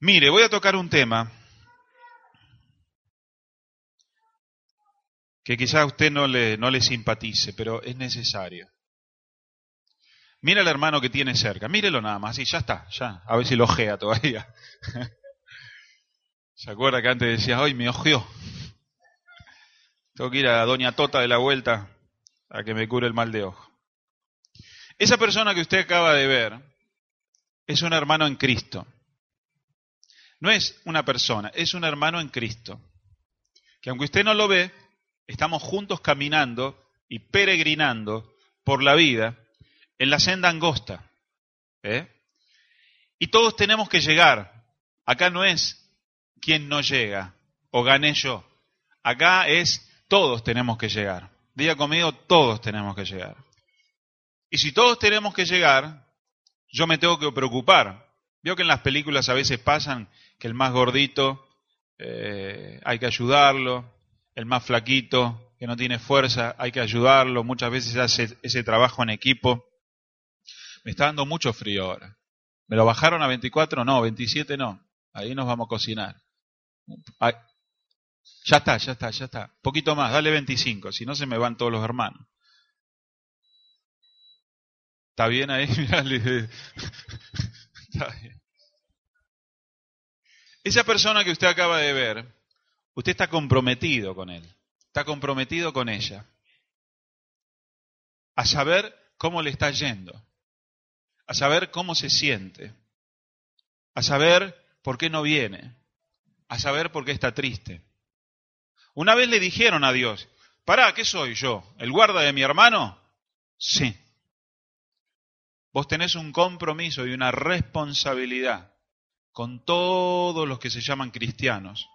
Mire, voy a tocar un tema que quizás a usted no le, no le simpatice, pero es necesario. Mira al hermano que tiene cerca, mírelo nada más, y ya está, ya, a ver si lo ojea todavía. ¿Se acuerda que antes decía, hoy me ojeó? Tengo que ir a Doña Tota de la vuelta a que me cure el mal de ojo. Esa persona que usted acaba de ver es un hermano en Cristo. No es una persona, es un hermano en Cristo. Que aunque usted no lo ve, estamos juntos caminando y peregrinando por la vida en la senda angosta. ¿eh? Y todos tenemos que llegar. Acá no es quien no llega o gané yo. Acá es todos tenemos que llegar. Diga conmigo, todos tenemos que llegar. Y si todos tenemos que llegar, yo me tengo que preocupar. Veo que en las películas a veces pasan que el más gordito eh, hay que ayudarlo, el más flaquito que no tiene fuerza hay que ayudarlo, muchas veces hace ese trabajo en equipo. Me está dando mucho frío ahora. ¿Me lo bajaron a 24? No, 27 no. Ahí nos vamos a cocinar. ya está, ya está, ya está. Poquito más, dale 25, si no se me van todos los hermanos. ¿Está bien ahí? Está bien. Esa persona que usted acaba de ver, usted está comprometido con él, está comprometido con ella, a saber cómo le está yendo, a saber cómo se siente, a saber por qué no viene, a saber por qué está triste. Una vez le dijeron a Dios, pará, ¿qué soy yo? ¿El guarda de mi hermano? Sí. Vos tenés un compromiso y una responsabilidad con todos los que se llaman cristianos,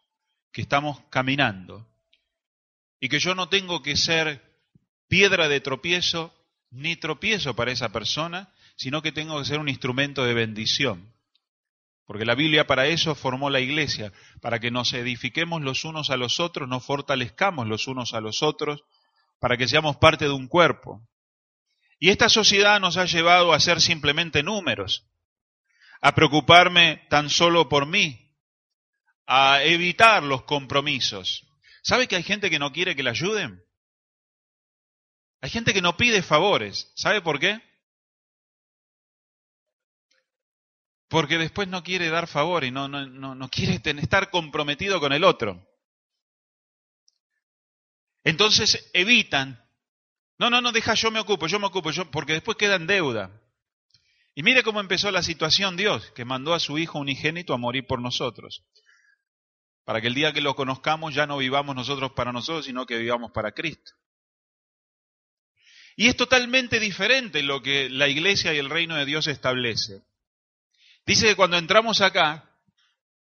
que estamos caminando, y que yo no tengo que ser piedra de tropiezo ni tropiezo para esa persona, sino que tengo que ser un instrumento de bendición. Porque la Biblia para eso formó la iglesia, para que nos edifiquemos los unos a los otros, nos fortalezcamos los unos a los otros, para que seamos parte de un cuerpo. Y esta sociedad nos ha llevado a ser simplemente números, a preocuparme tan solo por mí, a evitar los compromisos. ¿Sabe que hay gente que no quiere que le ayuden? Hay gente que no pide favores. ¿Sabe por qué? Porque después no quiere dar favor y no, no, no, no quiere estar comprometido con el otro. Entonces evitan. No, no, no, deja, yo me ocupo, yo me ocupo, yo, porque después queda en deuda. Y mire cómo empezó la situación Dios, que mandó a su Hijo unigénito a morir por nosotros. Para que el día que lo conozcamos ya no vivamos nosotros para nosotros, sino que vivamos para Cristo. Y es totalmente diferente lo que la iglesia y el reino de Dios establece. Dice que cuando entramos acá,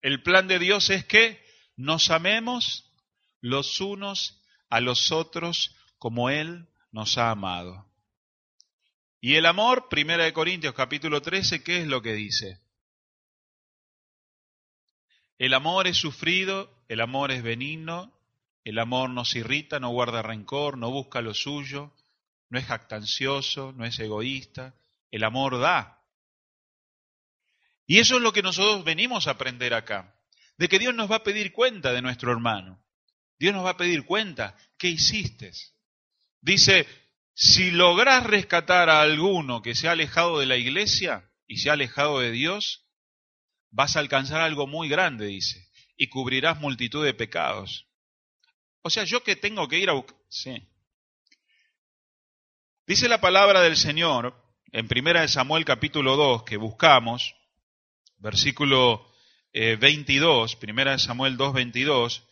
el plan de Dios es que nos amemos los unos a los otros como Él nos ha amado. Y el amor, Primera de Corintios capítulo 13, ¿qué es lo que dice? El amor es sufrido, el amor es benigno, el amor nos irrita, no guarda rencor, no busca lo suyo, no es jactancioso, no es egoísta, el amor da. Y eso es lo que nosotros venimos a aprender acá, de que Dios nos va a pedir cuenta de nuestro hermano. Dios nos va a pedir cuenta, ¿qué hiciste? Dice, si logras rescatar a alguno que se ha alejado de la iglesia y se ha alejado de Dios, vas a alcanzar algo muy grande, dice, y cubrirás multitud de pecados. O sea, yo que tengo que ir a buscar... Sí. Dice la palabra del Señor en 1 Samuel capítulo 2 que buscamos, versículo 22, 1 Samuel 2, 22,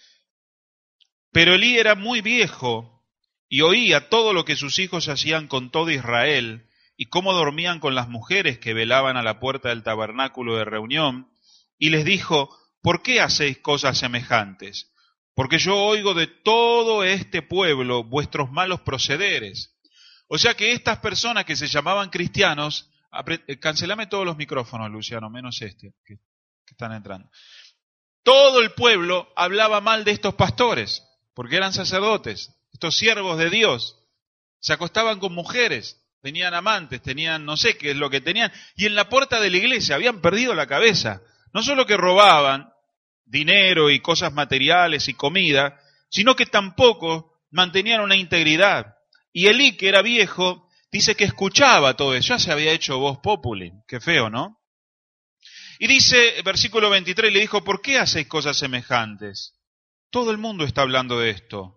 pero Elí era muy viejo y oía todo lo que sus hijos hacían con todo Israel, y cómo dormían con las mujeres que velaban a la puerta del tabernáculo de reunión, y les dijo, ¿por qué hacéis cosas semejantes? Porque yo oigo de todo este pueblo vuestros malos procederes. O sea que estas personas que se llamaban cristianos, eh, cancelame todos los micrófonos, Luciano, menos este, que, que están entrando. Todo el pueblo hablaba mal de estos pastores, porque eran sacerdotes, estos siervos de Dios, se acostaban con mujeres, tenían amantes, tenían no sé qué es lo que tenían, y en la puerta de la iglesia habían perdido la cabeza. no solo que robaban dinero y cosas materiales y comida, sino que tampoco mantenían una integridad. Y Elí, que era viejo, dice que escuchaba todo eso, ya se había hecho voz populi, qué feo, ¿no? Y dice, versículo 23, le dijo, ¿por qué hacéis cosas semejantes? Todo el mundo está hablando de esto.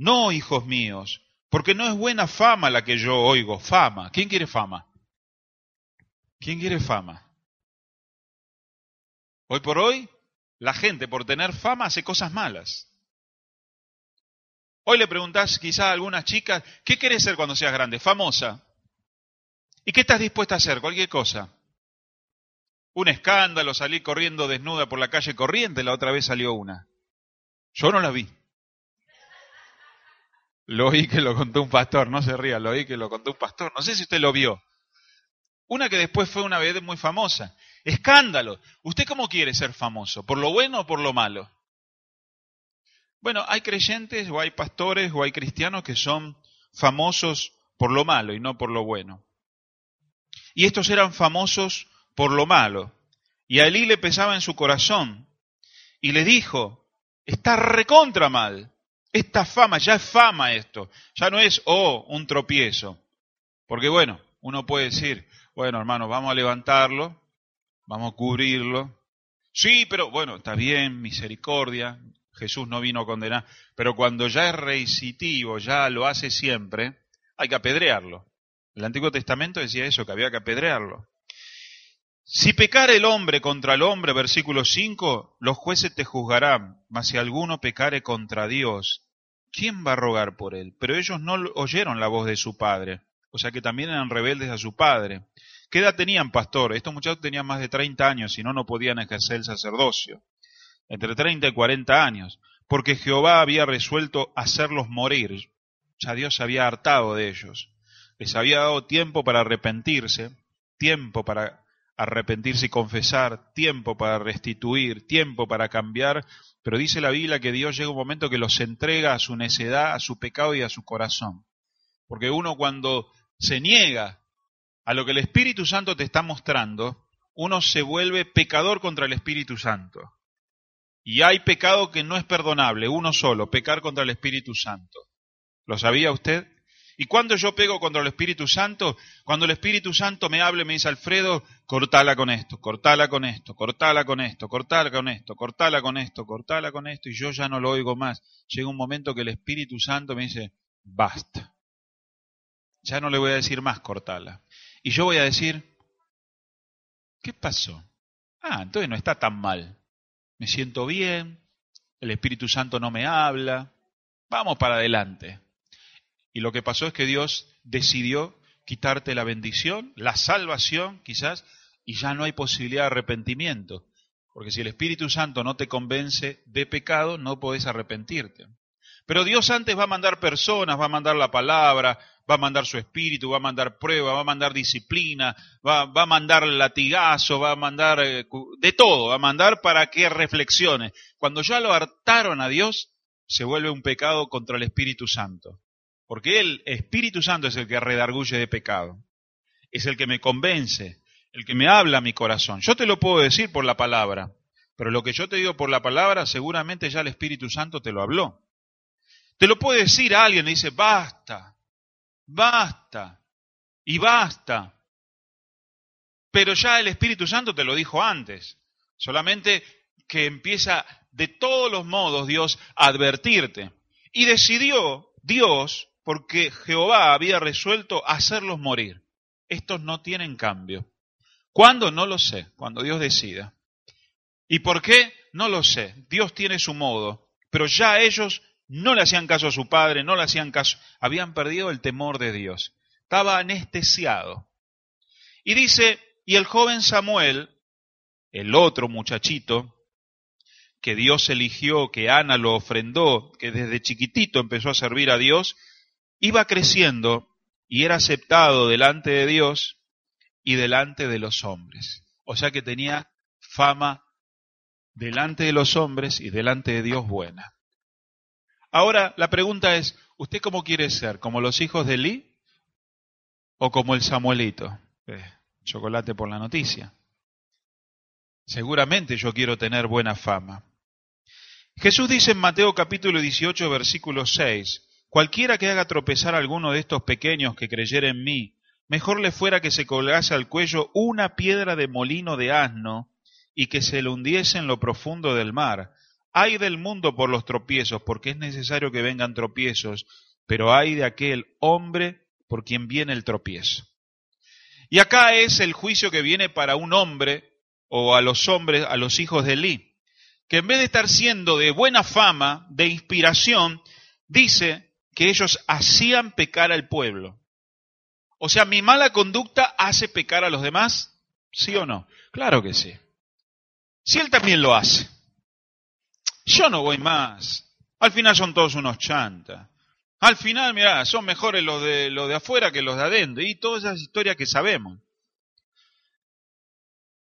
No, hijos míos, porque no es buena fama la que yo oigo, fama. ¿Quién quiere fama? ¿Quién quiere fama? Hoy por hoy, la gente por tener fama hace cosas malas. Hoy le preguntás quizá a algunas chicas, ¿qué querés ser cuando seas grande? Famosa. ¿Y qué estás dispuesta a hacer? Cualquier cosa. Un escándalo, salir corriendo desnuda por la calle corriente, la otra vez salió una. Yo no la vi. Lo oí que lo contó un pastor, no se ría, lo oí que lo contó un pastor. No sé si usted lo vio. Una que después fue una vez muy famosa. Escándalo. ¿Usted cómo quiere ser famoso? ¿Por lo bueno o por lo malo? Bueno, hay creyentes o hay pastores o hay cristianos que son famosos por lo malo y no por lo bueno. Y estos eran famosos por lo malo. Y a Elí le pesaba en su corazón y le dijo, está recontra mal. Esta fama, ya es fama esto, ya no es, oh, un tropiezo. Porque bueno, uno puede decir, bueno hermano, vamos a levantarlo, vamos a cubrirlo. Sí, pero bueno, está bien, misericordia, Jesús no vino a condenar, pero cuando ya es reisitivo, ya lo hace siempre, hay que apedrearlo. El Antiguo Testamento decía eso, que había que apedrearlo. Si pecar el hombre contra el hombre, versículo 5, los jueces te juzgarán, mas si alguno pecare contra Dios, ¿quién va a rogar por él? Pero ellos no oyeron la voz de su padre, o sea que también eran rebeldes a su padre. ¿Qué edad tenían, pastor? Estos muchachos tenían más de 30 años y no, no podían ejercer el sacerdocio. Entre 30 y 40 años, porque Jehová había resuelto hacerlos morir. Ya Dios se había hartado de ellos. Les había dado tiempo para arrepentirse, tiempo para arrepentirse y confesar, tiempo para restituir, tiempo para cambiar, pero dice la Biblia que Dios llega un momento que los entrega a su necedad, a su pecado y a su corazón. Porque uno cuando se niega a lo que el Espíritu Santo te está mostrando, uno se vuelve pecador contra el Espíritu Santo. Y hay pecado que no es perdonable, uno solo, pecar contra el Espíritu Santo. ¿Lo sabía usted? ¿Y cuando yo pego contra el Espíritu Santo? Cuando el Espíritu Santo me hable, me dice Alfredo, cortala con esto, cortala con esto, cortala con esto, cortala con esto, cortala con esto, cortala con esto, y yo ya no lo oigo más. Llega un momento que el Espíritu Santo me dice, basta. Ya no le voy a decir más cortala. Y yo voy a decir, ¿qué pasó? Ah, entonces no está tan mal. Me siento bien, el Espíritu Santo no me habla, vamos para adelante. Y lo que pasó es que Dios decidió quitarte la bendición, la salvación quizás, y ya no hay posibilidad de arrepentimiento. Porque si el Espíritu Santo no te convence de pecado, no podés arrepentirte. Pero Dios antes va a mandar personas, va a mandar la palabra, va a mandar su espíritu, va a mandar prueba, va a mandar disciplina, va, va a mandar latigazo, va a mandar eh, de todo, va a mandar para que reflexione. Cuando ya lo hartaron a Dios, se vuelve un pecado contra el Espíritu Santo. Porque el Espíritu Santo es el que redarguye de pecado. Es el que me convence, el que me habla a mi corazón. Yo te lo puedo decir por la palabra, pero lo que yo te digo por la palabra, seguramente ya el Espíritu Santo te lo habló. Te lo puede decir alguien y dice, basta, basta, y basta. Pero ya el Espíritu Santo te lo dijo antes. Solamente que empieza de todos los modos Dios a advertirte. Y decidió Dios porque Jehová había resuelto hacerlos morir. Estos no tienen cambio. ¿Cuándo? No lo sé, cuando Dios decida. ¿Y por qué? No lo sé. Dios tiene su modo, pero ya ellos no le hacían caso a su padre, no le hacían caso, habían perdido el temor de Dios. Estaba anestesiado. Y dice, y el joven Samuel, el otro muchachito, que Dios eligió, que Ana lo ofrendó, que desde chiquitito empezó a servir a Dios, iba creciendo y era aceptado delante de Dios y delante de los hombres. O sea que tenía fama delante de los hombres y delante de Dios buena. Ahora la pregunta es, ¿usted cómo quiere ser? ¿Como los hijos de Lee o como el Samuelito? Eh, chocolate por la noticia. Seguramente yo quiero tener buena fama. Jesús dice en Mateo capítulo 18, versículo 6, Cualquiera que haga tropezar a alguno de estos pequeños que creyera en mí, mejor le fuera que se colgase al cuello una piedra de molino de asno y que se le hundiese en lo profundo del mar. Hay del mundo por los tropiezos, porque es necesario que vengan tropiezos, pero hay de aquel hombre por quien viene el tropiezo. Y acá es el juicio que viene para un hombre o a los hombres, a los hijos de Eli, que en vez de estar siendo de buena fama, de inspiración, dice que ellos hacían pecar al pueblo. O sea, mi mala conducta hace pecar a los demás, ¿sí o no? Claro que sí. Si él también lo hace. Yo no voy más. Al final son todos unos chantas. Al final, mirá, son mejores los de, los de afuera que los de adentro. Y todas esas historias que sabemos.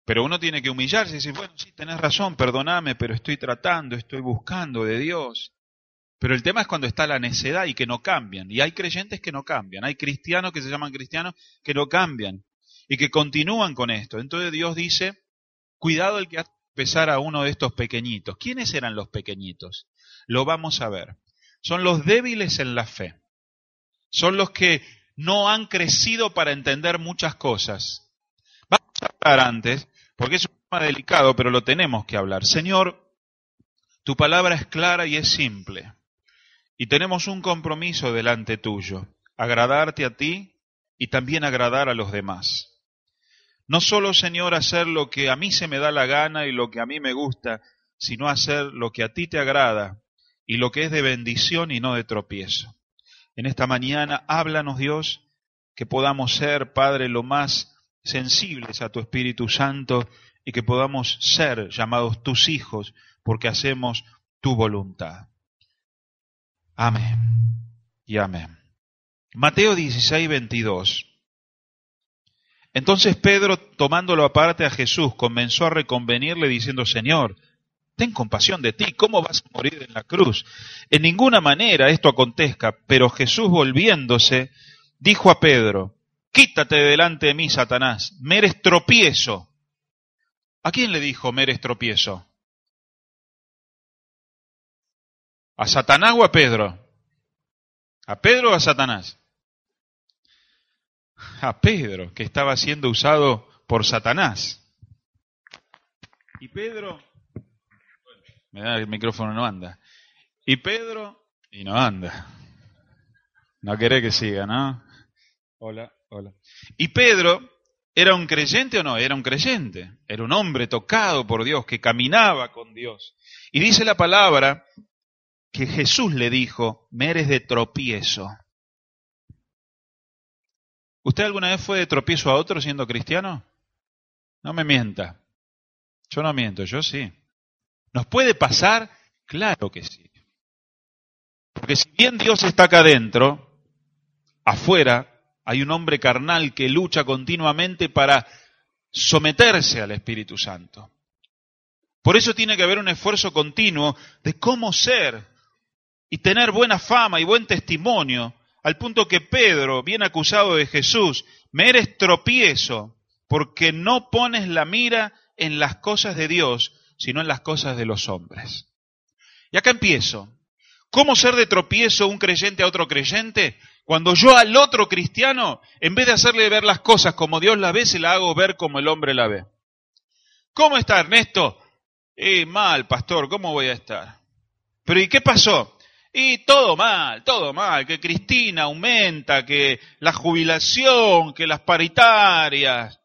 Pero uno tiene que humillarse y decir, bueno, sí, tenés razón, perdoname, pero estoy tratando, estoy buscando de Dios. Pero el tema es cuando está la necedad y que no cambian. Y hay creyentes que no cambian. Hay cristianos que se llaman cristianos que no cambian y que continúan con esto. Entonces Dios dice, cuidado el que hace pesar a uno de estos pequeñitos. ¿Quiénes eran los pequeñitos? Lo vamos a ver. Son los débiles en la fe. Son los que no han crecido para entender muchas cosas. Vamos a hablar antes porque es un tema delicado, pero lo tenemos que hablar. Señor, tu palabra es clara y es simple, y tenemos un compromiso delante tuyo, agradarte a ti y también agradar a los demás. No solo, Señor, hacer lo que a mí se me da la gana y lo que a mí me gusta, sino hacer lo que a ti te agrada y lo que es de bendición y no de tropiezo. En esta mañana, háblanos, Dios, que podamos ser, Padre, lo más sensibles a tu Espíritu Santo y que podamos ser llamados tus hijos porque hacemos tu voluntad. Amén y amén. Mateo 16, 22. Entonces Pedro, tomándolo aparte a Jesús, comenzó a reconvenirle diciendo, Señor, ten compasión de ti, ¿cómo vas a morir en la cruz? En ninguna manera esto acontezca, pero Jesús volviéndose, dijo a Pedro, Quítate delante de mí, Satanás, me eres tropiezo. ¿A quién le dijo me eres tropiezo? ¿A Satanás o a Pedro? ¿A Pedro o a Satanás? A Pedro, que estaba siendo usado por Satanás. Y Pedro, me da el micrófono, no anda. Y Pedro, y no anda. No quiere que siga, ¿no? Hola. ¿Y Pedro era un creyente o no? Era un creyente. Era un hombre tocado por Dios, que caminaba con Dios. Y dice la palabra que Jesús le dijo, me eres de tropiezo. ¿Usted alguna vez fue de tropiezo a otro siendo cristiano? No me mienta. Yo no miento, yo sí. ¿Nos puede pasar? Claro que sí. Porque si bien Dios está acá adentro, afuera hay un hombre carnal que lucha continuamente para someterse al Espíritu Santo. Por eso tiene que haber un esfuerzo continuo de cómo ser y tener buena fama y buen testimonio, al punto que Pedro, bien acusado de Jesús, me eres tropiezo porque no pones la mira en las cosas de Dios, sino en las cosas de los hombres. Y acá empiezo. ¿Cómo ser de tropiezo un creyente a otro creyente? Cuando yo al otro cristiano, en vez de hacerle ver las cosas como Dios las ve, se la hago ver como el hombre la ve. ¿Cómo está Ernesto? Eh, mal, pastor, ¿cómo voy a estar? Pero ¿y qué pasó? Y todo mal, todo mal, que Cristina aumenta, que la jubilación, que las paritarias.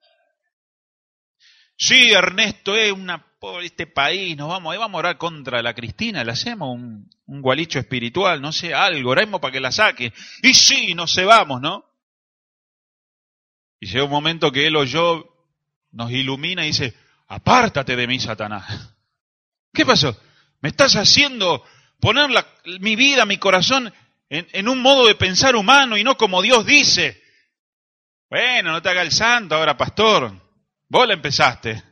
Sí, Ernesto, es una por este país, nos vamos, ahí vamos a orar contra la Cristina, le hacemos un, un gualicho espiritual, no sé, algo, oremos para que la saque. Y sí, nos cebamos, ¿no? Y llega un momento que él o yo nos ilumina y dice, apártate de mí, Satanás. ¿Qué pasó? Me estás haciendo poner mi vida, mi corazón en, en un modo de pensar humano y no como Dios dice. Bueno, no te haga el santo ahora, pastor. Vos la empezaste.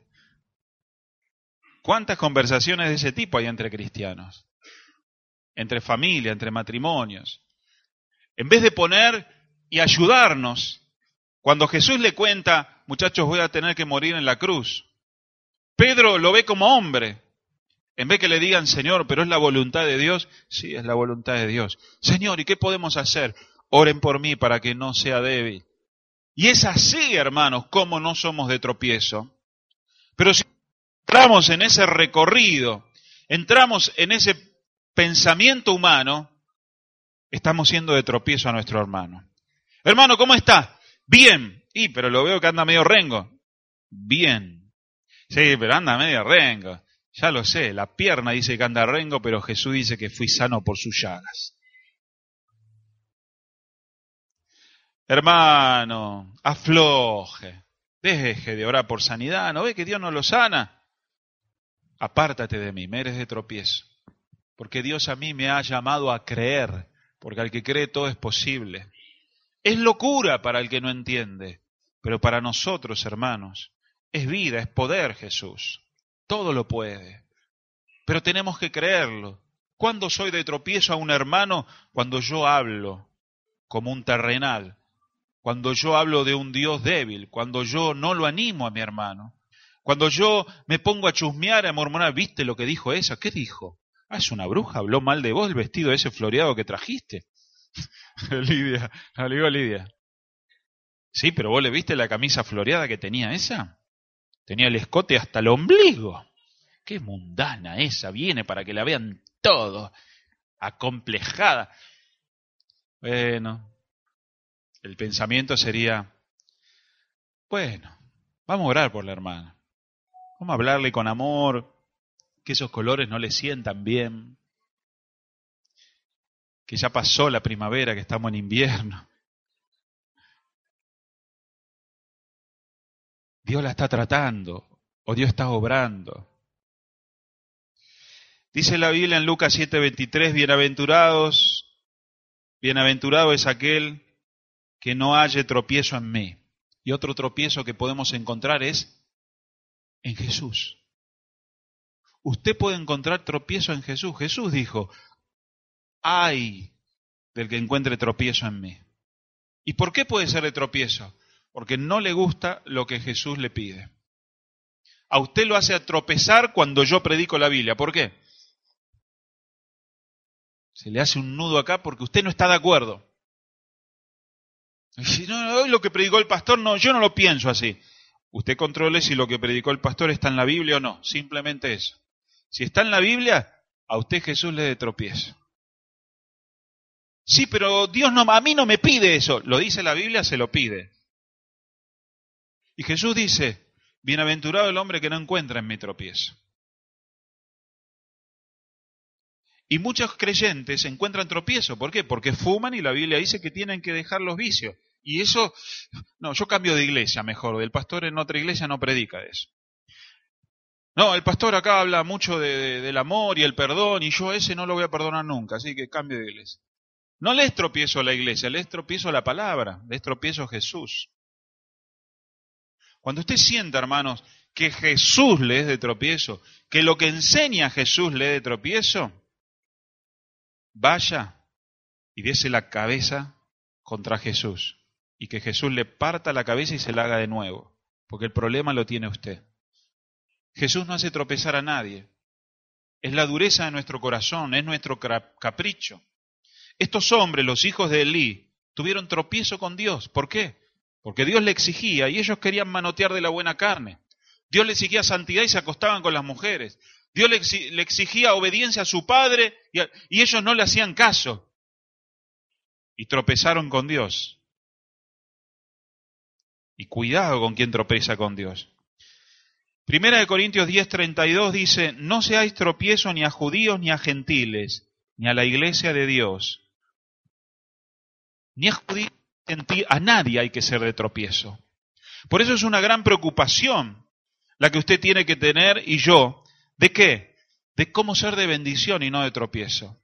¿Cuántas conversaciones de ese tipo hay entre cristianos? Entre familia, entre matrimonios. En vez de poner y ayudarnos, cuando Jesús le cuenta, muchachos, voy a tener que morir en la cruz, Pedro lo ve como hombre. En vez que le digan, Señor, pero es la voluntad de Dios, sí, es la voluntad de Dios. Señor, ¿y qué podemos hacer? Oren por mí para que no sea débil. Y es así, hermanos, como no somos de tropiezo. Pero si entramos en ese recorrido, entramos en ese pensamiento humano, estamos siendo de tropiezo a nuestro hermano. Hermano, ¿cómo está? Bien. Y, pero lo veo que anda medio rengo. Bien. Sí, pero anda medio rengo. Ya lo sé, la pierna dice que anda rengo, pero Jesús dice que fui sano por sus llagas. Hermano, afloje, deje de orar por sanidad, ¿no ve que Dios no lo sana? Apártate de mí, me eres de tropiezo, porque Dios a mí me ha llamado a creer, porque al que cree todo es posible. Es locura para el que no entiende, pero para nosotros, hermanos, es vida, es poder Jesús. Todo lo puede. Pero tenemos que creerlo. ¿Cuándo soy de tropiezo a un hermano? Cuando yo hablo como un terrenal, cuando yo hablo de un Dios débil, cuando yo no lo animo a mi hermano, cuando yo me pongo a chusmear, a murmurar, ¿viste lo que dijo esa? ¿Qué dijo? Ah, es una bruja, habló mal de vos el vestido ese floreado que trajiste. Lidia, no Lidia. Sí, pero vos le viste la camisa floreada que tenía esa. Tenía el escote hasta el ombligo. Qué mundana esa, viene para que la vean todo, acomplejada. Bueno, el pensamiento sería, bueno, vamos a orar por la hermana. Vamos a hablarle con amor, que esos colores no le sientan bien, que ya pasó la primavera, que estamos en invierno. Dios la está tratando o Dios está obrando. Dice la Biblia en Lucas 7:23, bienaventurados, bienaventurado es aquel que no haya tropiezo en mí. Y otro tropiezo que podemos encontrar es en Jesús. Usted puede encontrar tropiezo en Jesús. Jesús dijo, ay del que encuentre tropiezo en mí. ¿Y por qué puede ser de tropiezo? Porque no le gusta lo que Jesús le pide. A usted lo hace tropezar cuando yo predico la Biblia. ¿Por qué? Se le hace un nudo acá porque usted no está de acuerdo. Si no, lo que predicó el pastor, no, yo no lo pienso así. Usted controle si lo que predicó el pastor está en la Biblia o no. Simplemente eso. Si está en la Biblia, a usted Jesús le tropiezo. Sí, pero Dios no, a mí no me pide eso. Lo dice la Biblia, se lo pide. Y Jesús dice, bienaventurado el hombre que no encuentra en mi tropiezo. Y muchos creyentes encuentran tropiezo. ¿Por qué? Porque fuman y la Biblia dice que tienen que dejar los vicios. Y eso, no, yo cambio de iglesia mejor. El pastor en otra iglesia no predica eso. No, el pastor acá habla mucho del amor y el perdón y yo ese no lo voy a perdonar nunca, así que cambio de iglesia. No le tropiezo a la iglesia, le tropiezo a la palabra, le tropiezo a Jesús. Cuando usted sienta, hermanos, que Jesús le es de tropiezo, que lo que enseña Jesús le es de tropiezo, vaya y dése la cabeza contra Jesús y que Jesús le parta la cabeza y se la haga de nuevo, porque el problema lo tiene usted. Jesús no hace tropezar a nadie. Es la dureza de nuestro corazón, es nuestro capricho. Estos hombres, los hijos de Elí, tuvieron tropiezo con Dios. ¿Por qué? Porque Dios le exigía y ellos querían manotear de la buena carne. Dios le exigía santidad y se acostaban con las mujeres. Dios le exigía obediencia a su padre y, ellos no le hacían caso. Y tropezaron con Dios. Y cuidado con quien tropeza con Dios. Primera de Corintios 10:32 dice, no seáis tropiezo ni a judíos ni a gentiles, ni a la iglesia de Dios, ni a judíos, a nadie hay que ser de tropiezo. Por eso es una gran preocupación la que usted tiene que tener y yo ¿De qué? De cómo ser de bendición y no de tropiezo.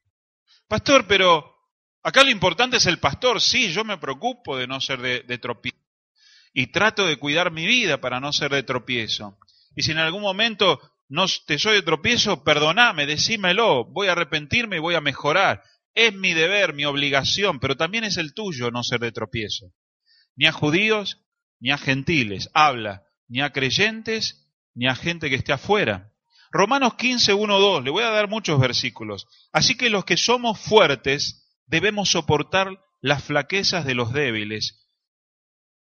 Pastor, pero acá lo importante es el pastor. Sí, yo me preocupo de no ser de, tropiezo. Y trato de cuidar mi vida para no ser de tropiezo. Y si en algún momento no te soy de tropiezo, perdoname, decímelo, voy a arrepentirme y voy a mejorar. Es mi deber, mi obligación, pero también es el tuyo no ser de tropiezo. Ni a judíos, ni a gentiles, habla, ni a creyentes, ni a gente que esté afuera. Romanos 15, 1, 2, le voy a dar muchos versículos. Así que los que somos fuertes debemos soportar las flaquezas de los débiles.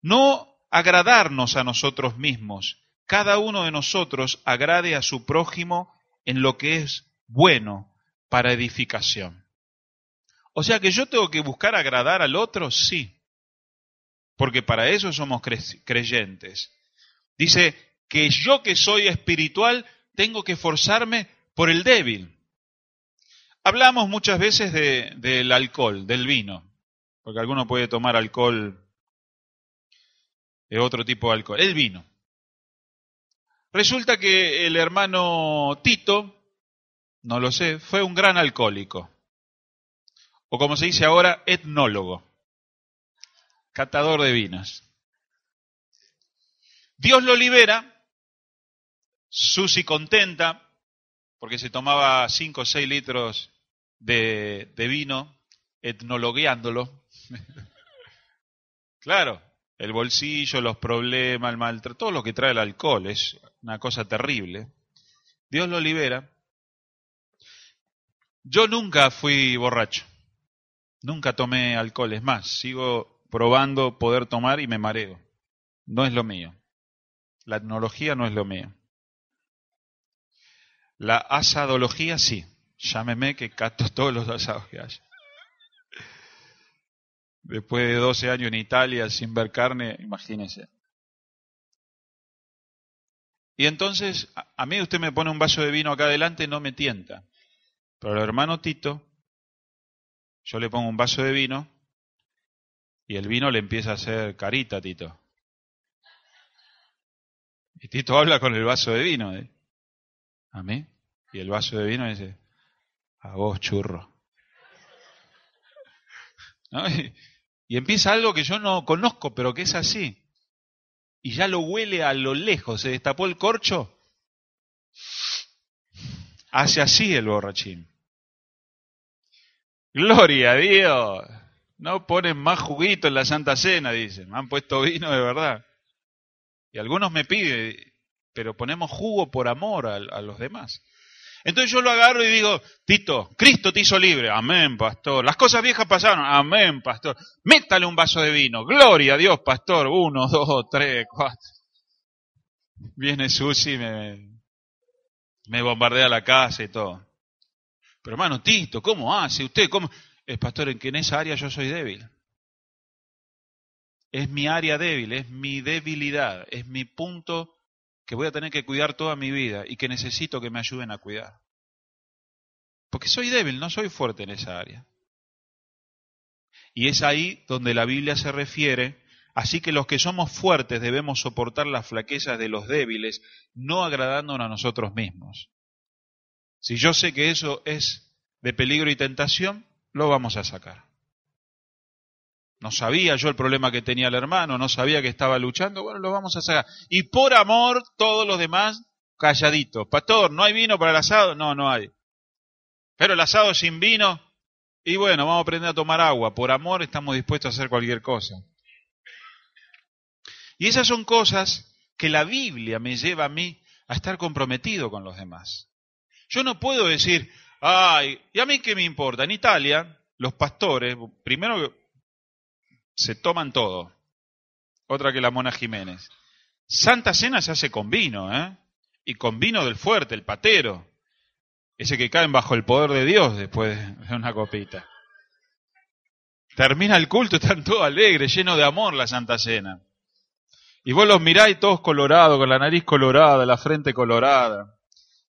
No agradarnos a nosotros mismos. Cada uno de nosotros agrade a su prójimo en lo que es bueno para edificación. O sea que yo tengo que buscar agradar al otro, sí, porque para eso somos creyentes. Dice que yo que soy espiritual tengo que esforzarme por el débil. Hablamos muchas veces del alcohol, del vino, porque alguno puede tomar alcohol, de otro tipo de alcohol, el vino. Resulta que el hermano Tito, no lo sé, fue un gran alcohólico. O como se dice ahora, etnólogo, catador de vinos. Dios lo libera, Susi contenta, porque se tomaba 5 o 6 litros de, de vino, etnologueándolo. claro, el bolsillo, los problemas, el maltrato, todo lo que trae el alcohol, es una cosa terrible. Dios lo libera. Yo nunca fui borracho, nunca tomé alcohol, es más, sigo probando poder tomar y me mareo. No es lo mío. La etnología no es lo mío. La asadología sí. Llámeme que cato todos los asados que haya después de 12 años en Italia sin ver carne, imagínense. Y entonces, a mí usted me pone un vaso de vino acá adelante, no me tienta. Pero al hermano Tito, yo le pongo un vaso de vino y el vino le empieza a hacer carita a Tito. Y Tito habla con el vaso de vino. ¿eh? A mí. Y el vaso de vino dice, a vos churro. ¿No? Y empieza algo que yo no conozco, pero que es así. Y ya lo huele a lo lejos. Se destapó el corcho. Hace así el borrachín. Gloria a Dios. No ponen más juguito en la Santa Cena, dicen. Me han puesto vino de verdad. Y algunos me piden, pero ponemos jugo por amor a, los demás. Entonces yo lo agarro y digo, Tito, Cristo te hizo libre. Amén, pastor. Las cosas viejas pasaron. Amén, pastor. Métale un vaso de vino. Gloria a Dios, pastor. Uno, dos, tres, cuatro. Viene Susi y me, me bombardea la casa y todo. Pero hermano, Tito, ¿cómo hace usted? ¿Cómo? Es pastor, en que en esa área yo soy débil. Es mi área débil, es mi debilidad, es mi punto que voy a tener que cuidar toda mi vida y que necesito que me ayuden a cuidar. Porque soy débil, no soy fuerte en esa área. Y es ahí donde la Biblia se refiere, así que los que somos fuertes debemos soportar las flaquezas de los débiles, no agradándonos a nosotros mismos. Si yo sé que eso es de peligro y tentación, lo vamos a sacar. No sabía yo el problema que tenía el hermano, no sabía que estaba luchando, bueno, lo vamos a sacar. Y por amor, todos los demás calladitos. Pastor, ¿no hay vino para el asado? No, no hay. Pero el asado sin vino, y bueno, vamos a aprender a tomar agua. Por amor estamos dispuestos a hacer cualquier cosa. Y esas son cosas que la Biblia me lleva a mí a estar comprometido con los demás. Yo no puedo decir, ay, ¿y a mí qué me importa? En Italia, los pastores, primero se toman todo. Otra que la Mona Jiménez. Santa Cena se hace con vino, ¿eh? Y con vino del fuerte, el patero. Ese que caen bajo el poder de Dios después de una copita. Termina el culto, están todos alegres, llenos de amor la Santa Cena. Y vos los miráis todos colorados, con la nariz colorada, la frente colorada.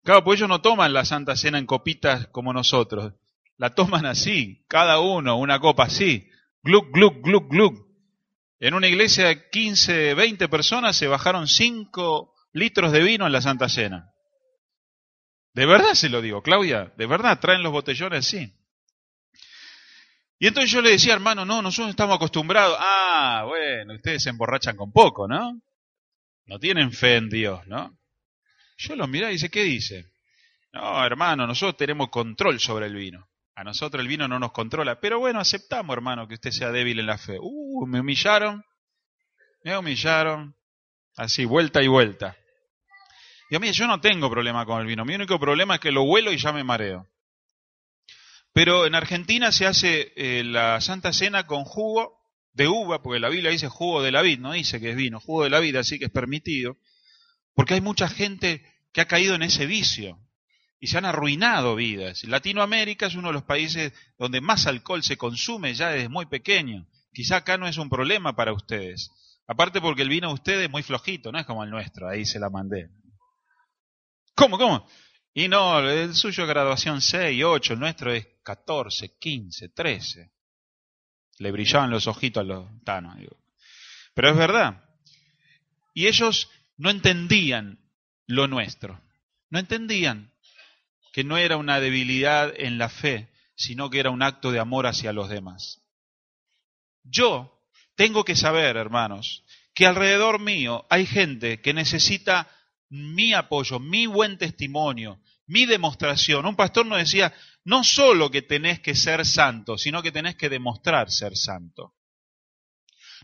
Claro, pues ellos no toman la Santa Cena en copitas como nosotros. La toman así, cada uno, una copa así. Gluk, gluk, gluk, gluk. En una iglesia de 15, 20 personas se bajaron 5 litros de vino en la Santa Cena. De verdad se lo digo, Claudia, de verdad, traen los botellones así. Y entonces yo le decía, hermano, no, nosotros estamos acostumbrados. Ah, bueno, ustedes se emborrachan con poco, ¿no? No tienen fe en Dios, ¿no? Yo los miraba y dice, ¿qué dice? No, hermano, nosotros tenemos control sobre el vino. A nosotros el vino no nos controla. Pero bueno, aceptamos, hermano, que usted sea débil en la fe. Uh, me humillaron. Me humillaron. Así, vuelta y vuelta. Y a mí yo no tengo problema con el vino. Mi único problema es que lo huelo y ya me mareo. Pero en Argentina se hace eh, la Santa Cena con jugo de uva, porque la Biblia dice jugo de la vid, no dice que es vino, jugo de la vida, así que es permitido. Porque hay mucha gente que ha caído en ese vicio y se han arruinado vidas. Latinoamérica es uno de los países donde más alcohol se consume ya desde muy pequeño. Quizá acá no es un problema para ustedes. Aparte porque el vino de ustedes es muy flojito, no es como el nuestro, ahí se la mandé. ¿Cómo, cómo? Y no, el suyo es graduación 6, 8, el nuestro es 14, 15, 13. Le brillaban los ojitos a los tanos. Digo. Pero es verdad. Y ellos no entendían lo nuestro. No entendían que no era una debilidad en la fe, sino que era un acto de amor hacia los demás. Yo tengo que saber, hermanos, que alrededor mío hay gente que necesita mi apoyo, mi buen testimonio, mi demostración. Un pastor nos decía, no solo que tenés que ser santo, sino que tenés que demostrar ser santo.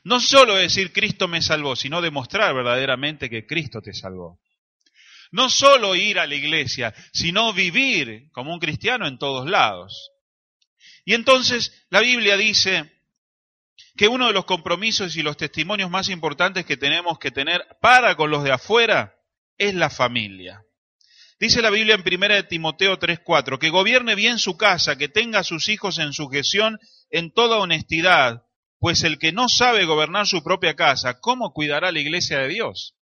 No solo decir Cristo me salvó, sino demostrar verdaderamente que Cristo te salvó. No solo ir a la iglesia, sino vivir como un cristiano en todos lados. Y entonces la Biblia dice que uno de los compromisos y los testimonios más importantes que tenemos que tener para con los de afuera es la familia. Dice la Biblia en 1 Timoteo 3:4, que gobierne bien su casa, que tenga a sus hijos en sujeción en toda honestidad, pues el que no sabe gobernar su propia casa, ¿cómo cuidará la iglesia de Dios?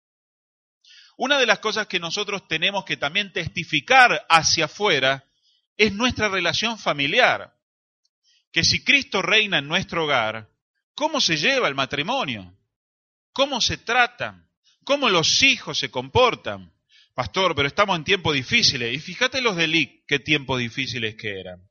Una de las cosas que nosotros tenemos que también testificar hacia afuera es nuestra relación familiar. Que si Cristo reina en nuestro hogar, ¿cómo se lleva el matrimonio? ¿Cómo se tratan? cómo los hijos se comportan. Pastor, pero estamos en tiempos difíciles. Y fíjate los de Lic, qué tiempos difíciles que eran.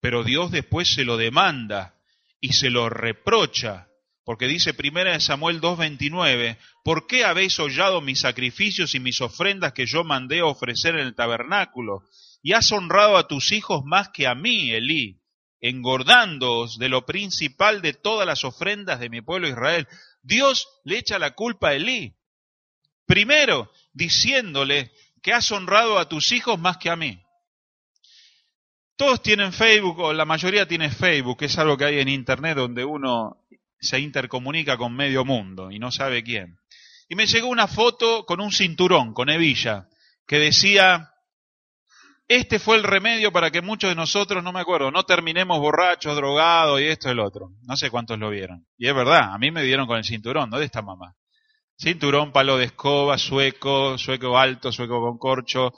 Pero Dios después se lo demanda y se lo reprocha. Porque dice 1 Samuel 2.29, ¿por qué habéis hollado mis sacrificios y mis ofrendas que yo mandé a ofrecer en el tabernáculo? Y has honrado a tus hijos más que a mí, Elí, engordándoos de lo principal de todas las ofrendas de mi pueblo Israel. Dios le echa la culpa a Elí. Primero, diciéndole que has honrado a tus hijos más que a mí. Todos tienen Facebook, o la mayoría tiene Facebook, es algo que hay en Internet donde uno se intercomunica con medio mundo y no sabe quién. Y me llegó una foto con un cinturón, con hebilla, que decía, este fue el remedio para que muchos de nosotros, no me acuerdo, no terminemos borrachos, drogados y esto y el otro. No sé cuántos lo vieron. Y es verdad, a mí me dieron con el cinturón, ¿no? De esta mamá. Cinturón, palo de escoba, sueco, sueco alto, sueco con corcho.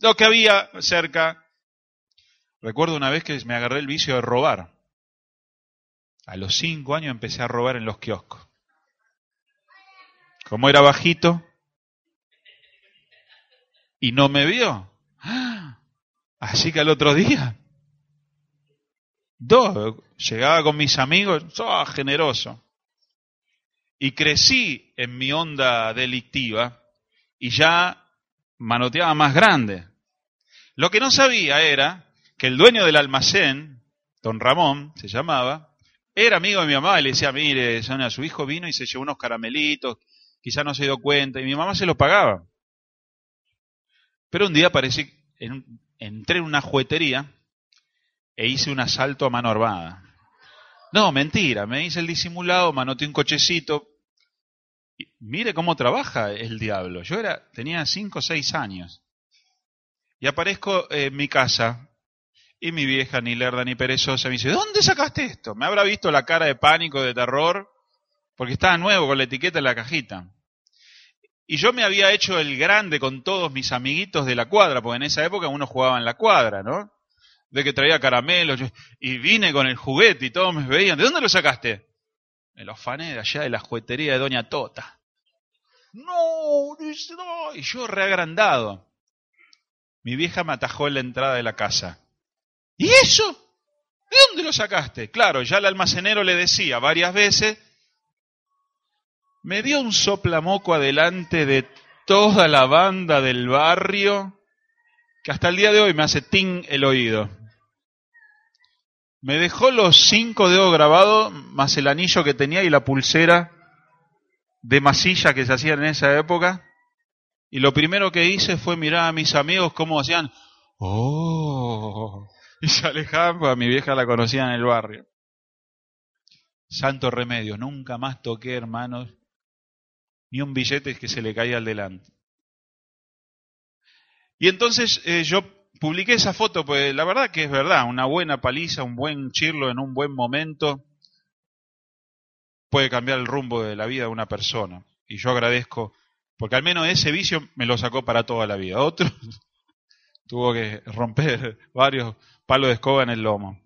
Lo que había cerca. Recuerdo una vez que me agarré el vicio de robar. A los cinco años empecé a robar en los kioscos. Como era bajito y no me vio, Así que al otro día, dos, llegaba con mis amigos, ¡oh, generoso. Y crecí en mi onda delictiva y ya manoteaba más grande. Lo que no sabía era que el dueño del almacén, don Ramón se llamaba, era amigo de mi mamá y le decía, mire, su hijo vino y se llevó unos caramelitos, quizá no se dio cuenta, y mi mamá se los pagaba. Pero un día aparecí en, entré en una juguetería e hice un asalto a mano armada. No, mentira, me hice el disimulado, manoteé un cochecito. mire cómo trabaja el diablo. Yo era, tenía cinco o seis años. Y aparezco en mi casa y mi vieja, ni lerda ni perezosa, me dice, ¿dónde sacaste esto? Me habrá visto la cara de pánico, de terror, porque estaba nuevo con la etiqueta en la cajita. Y yo me había hecho el grande con todos mis amiguitos de la cuadra, porque en esa época uno jugaba en la cuadra, ¿no? De que traía caramelos, y vine con el juguete y todos me veían. ¿De dónde lo sacaste? Me lo afané de allá de la juguetería de Doña Tota. No, no, y yo reagrandado. Mi vieja me atajó en la entrada de la casa. ¿Y eso? ¿De dónde lo sacaste? Claro, ya el almacenero le decía varias veces me dio un soplamoco adelante de toda la banda del barrio que hasta el día de hoy me hace ting el oído. Me dejó los cinco dedos grabados, más el anillo que tenía y la pulsera de masilla que se hacía en esa época. Y lo primero que hice fue mirar a mis amigos cómo hacían, ¡oh! Y se alejaban, porque a mi vieja la conocía en el barrio. Santo remedio, nunca más toqué, hermanos, ni un billete que se le caía al delante. Y entonces eh, yo publiqué esa foto, pues la verdad que es verdad, una buena paliza, un buen chirlo en un buen momento puede cambiar el rumbo de la vida de una persona. Y yo agradezco, porque al menos ese vicio me lo sacó para toda la vida. Otro tuvo que romper varios palos de escoba en el lomo.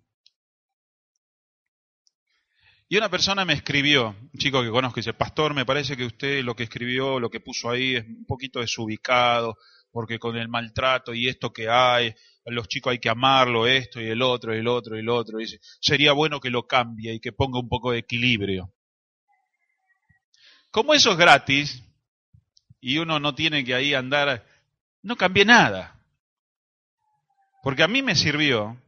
Y una persona me escribió, un chico que conozco, dice, Pastor, me parece que usted lo que escribió, lo que puso ahí es un poquito desubicado, porque con el maltrato y esto que hay, los chicos hay que amarlo, esto y el otro, y el otro, y el otro. dice, sería bueno que lo cambie y que ponga un poco de equilibrio. Como eso es gratis y uno no tiene que ahí andar, no cambie nada. Porque a mí me sirvió,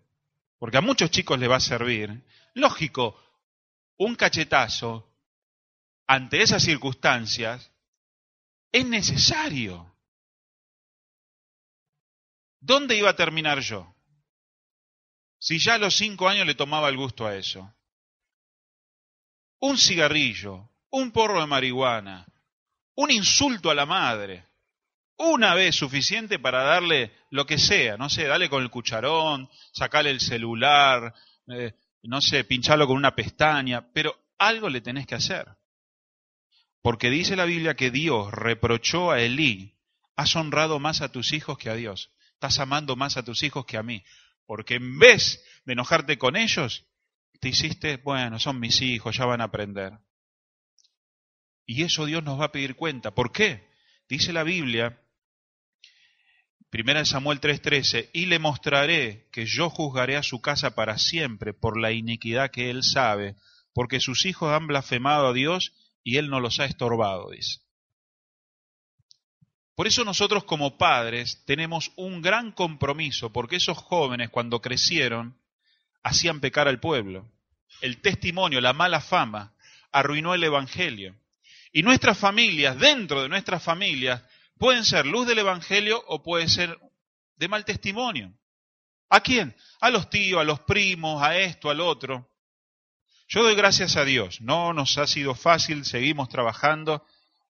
porque a muchos chicos le va a servir. Lógico, un cachetazo ante esas circunstancias es necesario. ¿Dónde iba a terminar yo? Si ya a los cinco años le tomaba el gusto a eso. Un cigarrillo, un porro de marihuana, un insulto a la madre, una vez suficiente para darle lo que sea, no sé, dale con el cucharón, sacarle el celular, eh, no sé, pincharlo con una pestaña, pero algo le tenés que hacer. Porque dice la Biblia que Dios reprochó a Elí, has honrado más a tus hijos que a Dios, estás amando más a tus hijos que a mí, porque en vez de enojarte con ellos, te hiciste, bueno, son mis hijos, ya van a aprender. Y eso Dios nos va a pedir cuenta. ¿Por qué? Dice la Biblia Primera Samuel 3:13, y le mostraré que yo juzgaré a su casa para siempre por la iniquidad que él sabe, porque sus hijos han blasfemado a Dios y él no los ha estorbado, dice. Por eso nosotros como padres tenemos un gran compromiso, porque esos jóvenes cuando crecieron hacían pecar al pueblo. El testimonio, la mala fama, arruinó el Evangelio. Y nuestras familias, dentro de nuestras familias, Pueden ser luz del Evangelio o puede ser de mal testimonio. ¿A quién? A los tíos, a los primos, a esto, al otro. Yo doy gracias a Dios. No nos ha sido fácil, seguimos trabajando,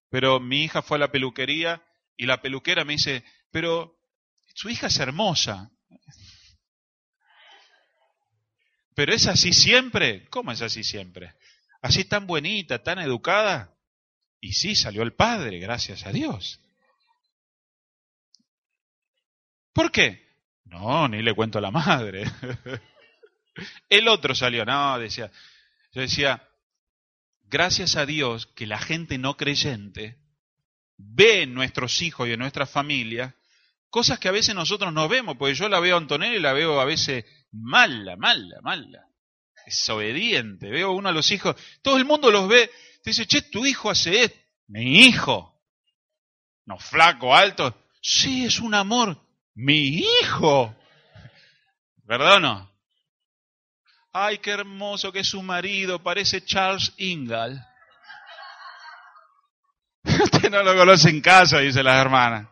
pero mi hija fue a la peluquería y la peluquera me dice, pero su hija es hermosa. Pero es así siempre. ¿Cómo es así siempre? Así tan bonita, tan educada. Y sí, salió el padre, gracias a Dios. ¿Por qué? No, ni le cuento a la madre. El otro salió, no, decía. Yo decía, gracias a Dios que la gente no creyente ve en nuestros hijos y en nuestra familia cosas que a veces nosotros no vemos, porque yo la veo a Antonella y la veo a veces mala, mala, mala, desobediente. Veo uno a los hijos, todo el mundo los ve, dice, che, tu hijo hace esto. Mi hijo, no flaco, alto, sí, es un amor. Mi hijo. ¿Verdad o no? Ay, qué hermoso que es su marido, parece Charles Ingalls. Usted no lo conoce en casa, dice la hermana.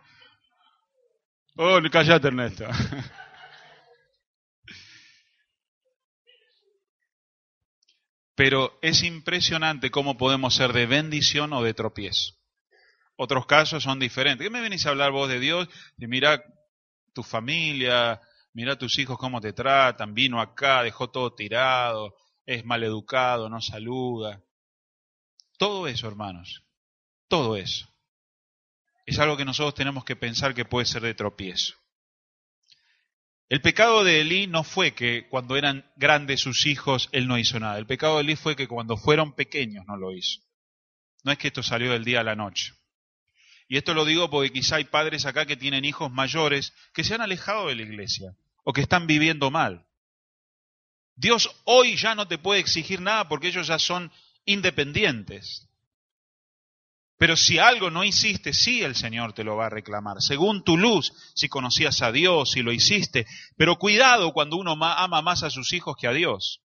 Oh, callate, Ernesto. Pero es impresionante cómo podemos ser de bendición o de tropiezo. Otros casos son diferentes. ¿Qué me venís a hablar vos de Dios? Y mira tu familia, mira a tus hijos cómo te tratan, vino acá, dejó todo tirado, es maleducado, no saluda. Todo eso, hermanos, todo eso. Es algo que nosotros tenemos que pensar que puede ser de tropiezo. El pecado de Elí no fue que cuando eran grandes sus hijos él no hizo nada. El pecado de Elí fue que cuando fueron pequeños no lo hizo. No es que esto salió del día a la noche. Y esto lo digo porque quizá hay padres acá que tienen hijos mayores que se han alejado de la iglesia o que están viviendo mal. Dios hoy ya no te puede exigir nada porque ellos ya son independientes. Pero si algo no hiciste, sí el Señor te lo va a reclamar. Según tu luz, si conocías a Dios, si lo hiciste. Pero cuidado cuando uno ama más a sus hijos que a Dios.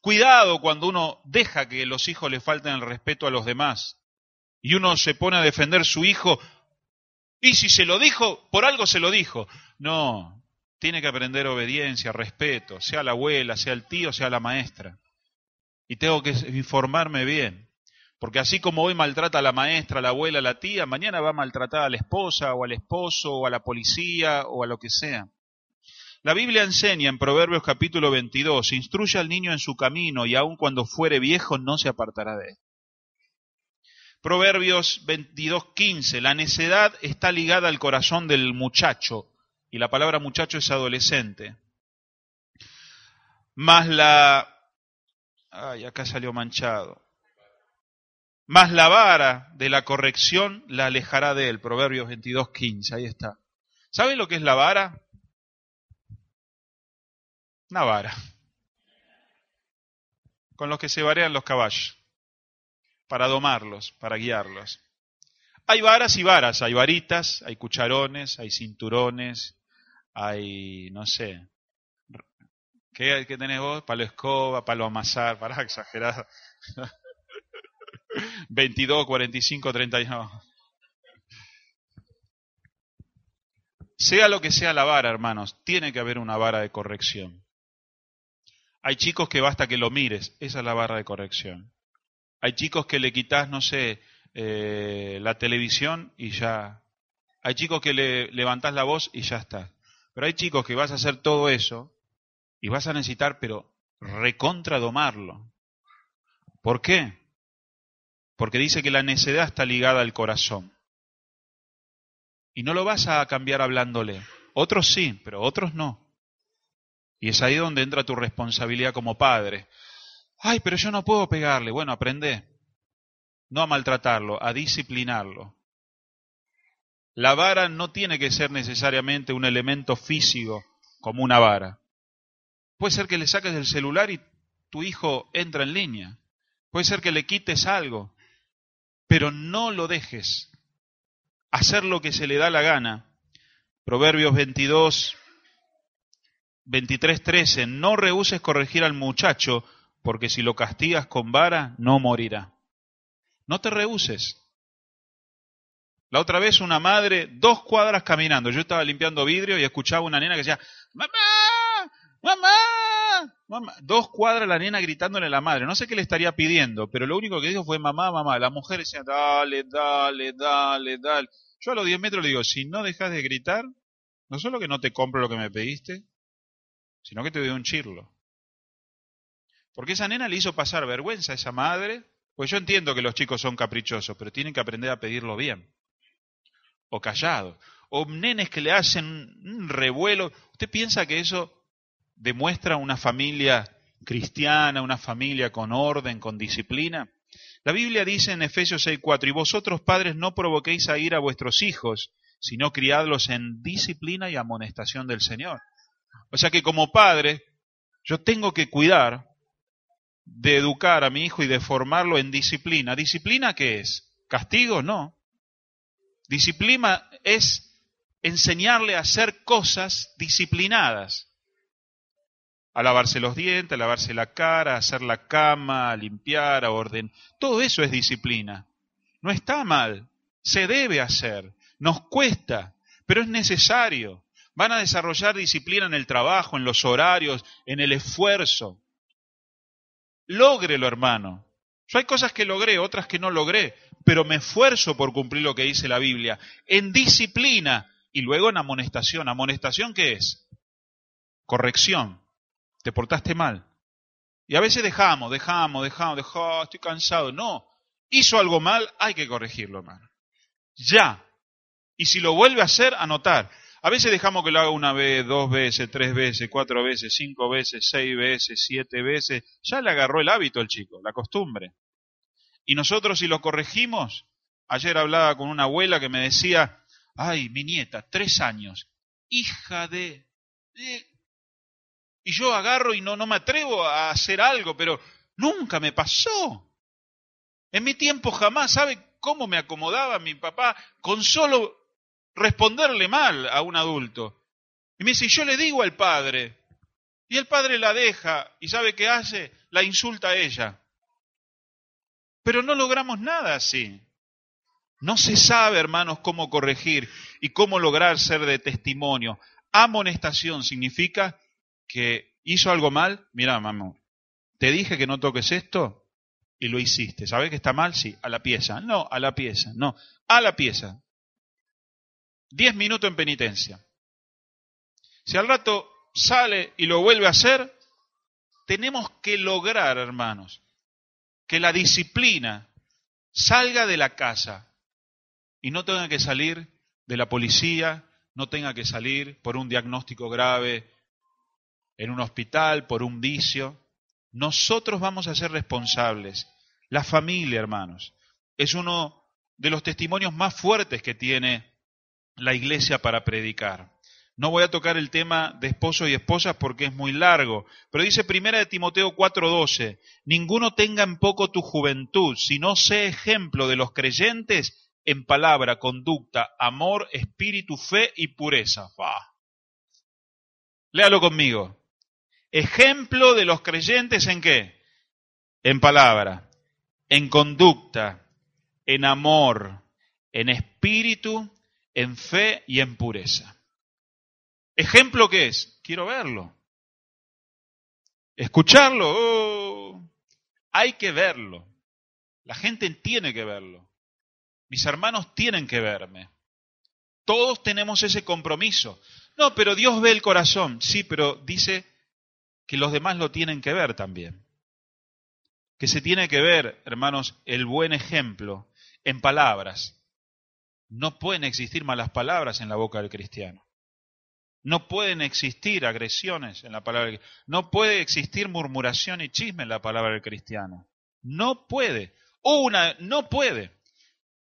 Cuidado cuando uno deja que los hijos le falten el respeto a los demás y uno se pone a defender su hijo Y si se lo dijo, por algo se lo dijo. No, tiene que aprender obediencia, respeto, sea la abuela, sea el tío, sea la maestra. Y tengo que informarme bien. Porque así como hoy maltrata a la maestra, a la abuela, a la tía, mañana va a maltratar a la esposa o al esposo o a la policía o a lo que sea. La Biblia enseña en Proverbios capítulo 22, instruye al niño en su camino y aun cuando fuere viejo no se apartará de él. Proverbios 22.15, la necedad está ligada al corazón del muchacho, y la palabra muchacho es adolescente. Más la... Ay, acá salió manchado. Más la vara de la corrección la alejará de él. Proverbios 22.15, ahí está. ¿Sabe lo que es la vara? Una vara. Con los que se varean los caballos para domarlos, para guiarlos. Hay varas y varas, hay varitas, hay cucharones, hay cinturones, hay, no sé, ¿qué, qué tenés vos? Palo escoba, palo amasar, para exagerar. 22, 45, 31. Sea lo que sea la vara, hermanos, tiene que haber una vara de corrección. Hay chicos que basta que lo mires, esa es la vara de corrección. Hay chicos que le quitas, no sé, eh, la televisión y ya. Hay chicos que le levantás la voz y ya está. Pero hay chicos que vas a hacer todo eso y vas a necesitar, pero recontradomarlo. ¿Por qué? Porque dice que la necedad está ligada al corazón. Y no lo vas a cambiar hablándole. Otros sí, pero otros no. Y es ahí donde entra tu responsabilidad como padre. Ay, pero yo no puedo pegarle. Bueno, aprende. No a maltratarlo, a disciplinarlo. La vara no tiene que ser necesariamente un elemento físico como una vara. Puede ser que le saques el celular y tu hijo entra en línea. Puede ser que le quites algo, pero no lo dejes. Hacer lo que se le da la gana. Proverbios 22, 23.13, no rehuses corregir al muchacho, porque si lo castigas con vara, no morirá. No te rehuses. La otra vez una madre, dos cuadras caminando, yo estaba limpiando vidrio y escuchaba una nena que decía, mamá, mamá, mamá, dos cuadras la nena gritándole a la madre, no sé qué le estaría pidiendo, pero lo único que dijo fue mamá, mamá, la mujer decía, dale, dale, dale, dale. Yo a los 10 metros le digo, si no dejas de gritar, no solo que no te compro lo que me pediste, sino que te doy un chirlo. Porque esa nena le hizo pasar vergüenza a esa madre, pues yo entiendo que los chicos son caprichosos, pero tienen que aprender a pedirlo bien. O callado. O nenes que le hacen un revuelo. ¿Usted piensa que eso demuestra una familia cristiana, una familia con orden, con disciplina? La Biblia dice en Efesios 6:4, y vosotros padres no provoquéis a ir a vuestros hijos, sino criadlos en disciplina y amonestación del Señor. O sea que como padre, yo tengo que cuidar de educar a mi hijo y de formarlo en disciplina. ¿Disciplina qué es? ¿Castigo? No. Disciplina es enseñarle a hacer cosas disciplinadas. A lavarse los dientes, a lavarse la cara, a hacer la cama, a limpiar, a orden. Todo eso es disciplina. No está mal. Se debe hacer. Nos cuesta, pero es necesario. Van a desarrollar disciplina en el trabajo, en los horarios, en el esfuerzo. Lógrelo, hermano. Yo hay cosas que logré, otras que no logré, pero me esfuerzo por cumplir lo que dice la Biblia. En disciplina y luego en amonestación. ¿Amonestación qué es? Corrección. Te portaste mal. Y a veces dejamos, dejamos, dejamos, dejamos, estoy cansado. No, hizo algo mal, hay que corregirlo, hermano. Ya. Y si lo vuelve a hacer, anotar. A veces dejamos que lo haga una vez, dos veces, tres veces, cuatro veces, cinco veces, seis veces, siete veces. Ya le agarró el hábito al chico, la costumbre. Y nosotros si lo corregimos, ayer hablaba con una abuela que me decía, ay, mi nieta, tres años, hija de... Y yo agarro y no, no me atrevo a hacer algo, pero nunca me pasó. En mi tiempo jamás, ¿sabe cómo me acomodaba mi papá con solo responderle mal a un adulto. Y me dice, yo le digo al padre, y el padre la deja, y ¿sabe qué hace? La insulta a ella. Pero no logramos nada así. No se sabe, hermanos, cómo corregir y cómo lograr ser de testimonio. Amonestación significa que hizo algo mal. Mira, mamá, te dije que no toques esto y lo hiciste. ¿Sabes que está mal? Sí, a la pieza. No, a la pieza. No, a la pieza. Diez minutos en penitencia. Si al rato sale y lo vuelve a hacer, tenemos que lograr, hermanos, que la disciplina salga de la casa y no tenga que salir de la policía, no tenga que salir por un diagnóstico grave en un hospital, por un vicio. Nosotros vamos a ser responsables. La familia, hermanos, es uno de los testimonios más fuertes que tiene la iglesia para predicar. No voy a tocar el tema de esposos y esposas porque es muy largo, pero dice primera de Timoteo 4:12, ninguno tenga en poco tu juventud, sino sé ejemplo de los creyentes en palabra, conducta, amor, espíritu, fe y pureza. Léalo conmigo. Ejemplo de los creyentes en qué? En palabra, en conducta, en amor, en espíritu, en fe y en pureza. ¿Ejemplo qué es? Quiero verlo. Escucharlo. Oh, hay que verlo. La gente tiene que verlo. Mis hermanos tienen que verme. Todos tenemos ese compromiso. No, pero Dios ve el corazón. Sí, pero dice que los demás lo tienen que ver también. Que se tiene que ver, hermanos, el buen ejemplo en palabras. No pueden existir malas palabras en la boca del cristiano. No pueden existir agresiones en la palabra del No puede existir murmuración y chisme en la palabra del cristiano. No puede. Una, no puede.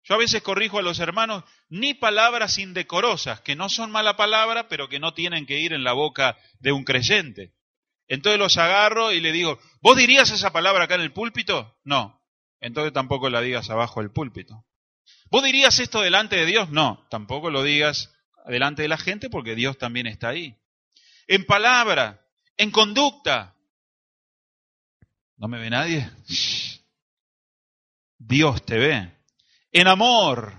Yo a veces corrijo a los hermanos ni palabras indecorosas, que no son mala palabra, pero que no tienen que ir en la boca de un creyente. Entonces los agarro y le digo, ¿vos dirías esa palabra acá en el púlpito? No. Entonces tampoco la digas abajo del púlpito. ¿Vos dirías esto delante de Dios? No. Tampoco lo digas delante de la gente porque Dios también está ahí. En palabra, en conducta. ¿No me ve nadie? Dios te ve en amor.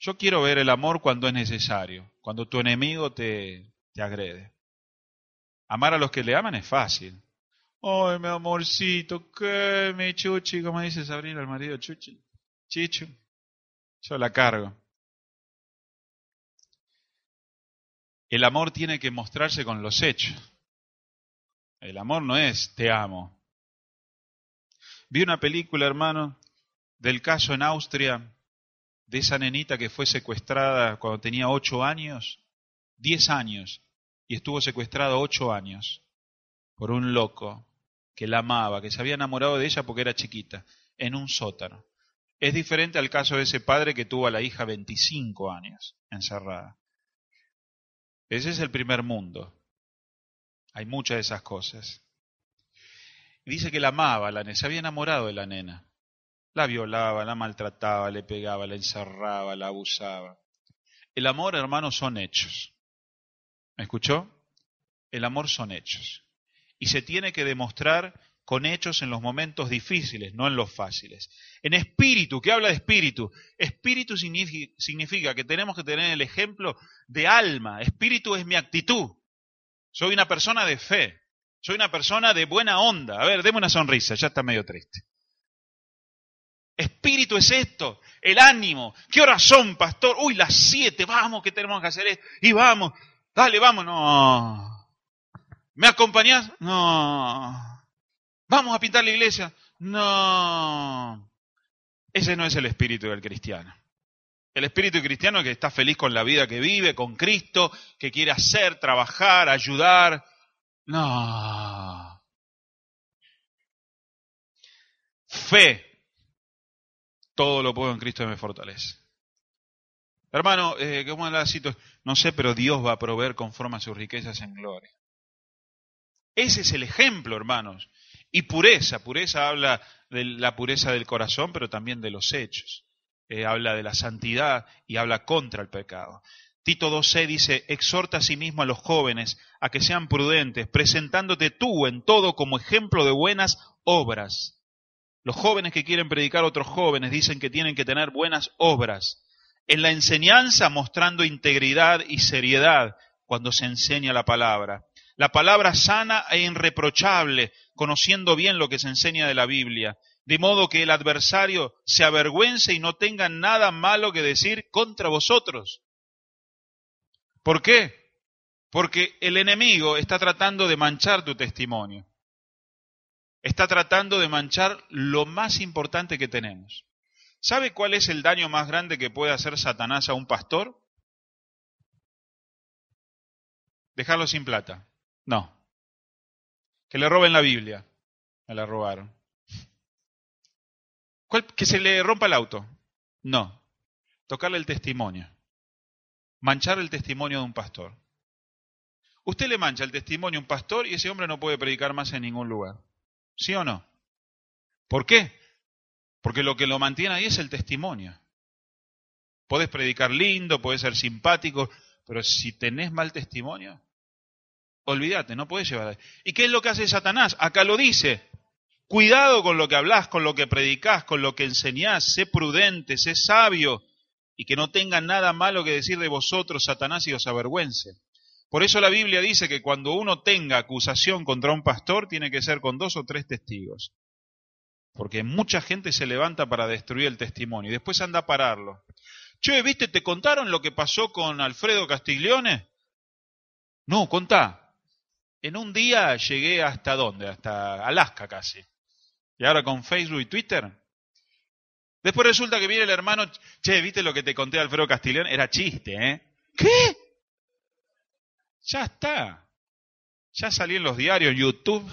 Yo quiero ver el amor cuando es necesario, cuando tu enemigo te, te agrede. Amar a los que le aman es fácil. Ay, mi amorcito, qué mi chuchi, como dice Sabrina, el marido chuchi. Chicho. Yo la cargo. El amor tiene que mostrarse con los hechos. El amor no es te amo. Vi una película, hermano, del caso en Austria de esa nenita que fue secuestrada cuando tenía ocho años, diez años, y estuvo secuestrada ocho años por un loco que la amaba, que se había enamorado de ella porque era chiquita, en un sótano. Es diferente al caso de ese padre que tuvo a la hija 25 años encerrada. Ese es el primer mundo. Hay muchas de esas cosas. Dice que la amaba, la se había enamorado de la nena. La violaba, la maltrataba, le pegaba, la encerraba, la abusaba. El amor, hermanos, son hechos. ¿Me escuchó? El amor son hechos. Y se tiene que demostrar con hechos en los momentos difíciles, no en los fáciles. En espíritu, ¿qué habla de espíritu? Espíritu significa que tenemos que tener el ejemplo de alma. Espíritu es mi actitud. Soy una persona de fe. Soy una persona de buena onda. A ver, deme una sonrisa, ya está medio triste. Espíritu es esto, el ánimo. ¿Qué horas son, pastor? Uy, las siete, vamos, que tenemos que hacer esto. Y vamos, dale, vamos. No. ¿Me acompañás? No. ¿Vamos a pintar la iglesia? No. Ese no es el espíritu del cristiano. El espíritu cristiano que está feliz con la vida que vive, con Cristo, que quiere hacer, trabajar, ayudar. No. Fe todo lo puedo en Cristo que me fortalece. Hermano, eh, ¿cómo la situación? No sé, pero Dios va a proveer conforme a sus riquezas en gloria. Ese es el ejemplo, hermanos. Y pureza, pureza habla de la pureza del corazón, pero también de los hechos. Eh, habla de la santidad y habla contra el pecado. Tito 2.6 dice, exhorta a sí mismo a los jóvenes a que sean prudentes, presentándote tú en todo como ejemplo de buenas obras Los jóvenes que quieren predicar a otros jóvenes dicen que tienen que tener buenas obras. En la enseñanza mostrando integridad y seriedad cuando se enseña la palabra. La palabra sana e irreprochable, conociendo bien lo que se enseña de la Biblia, de modo que el adversario se avergüence y no tenga nada malo que decir contra vosotros. ¿Por qué? Porque el enemigo está tratando de manchar tu testimonio. Está tratando de manchar lo más importante que tenemos. ¿Sabe cuál es el daño más grande que puede hacer Satanás a un pastor? Dejarlo sin plata. No. Que le roben la Biblia. Me la robaron. ¿Que se le rompa el auto? No. Tocarle el testimonio. Manchar el testimonio de un pastor. Usted le mancha el testimonio a un pastor y ese hombre no puede predicar más en ningún lugar. ¿Sí o no? ¿Por qué? Porque lo que lo mantiene ahí es el testimonio. Puedes predicar lindo, puedes ser simpático, pero si tenés mal testimonio, olvídate, no puedes llevar. ¿Y qué es lo que hace Satanás? Acá lo dice. Cuidado con lo que hablas, con lo que predicás, con lo que enseñás, sé prudente, sé sabio, y que no tenga nada malo que decir de vosotros, Satanás, y os avergüence. Por eso la Biblia dice que cuando uno tenga acusación contra un pastor, tiene que ser con dos o tres testigos. Porque mucha gente se levanta para destruir el testimonio y después anda a pararlo. Che, ¿viste? ¿Te contaron lo que pasó con Alfredo Castiglione? No, contá. En un día llegué hasta dónde? Hasta Alaska casi. Y ahora con Facebook y Twitter. Después resulta que viene el hermano, che, ¿viste lo que te conté Alfredo Castiglione? Era chiste, ¿eh? ¿Qué? Ya está. Ya salí en los diarios, YouTube.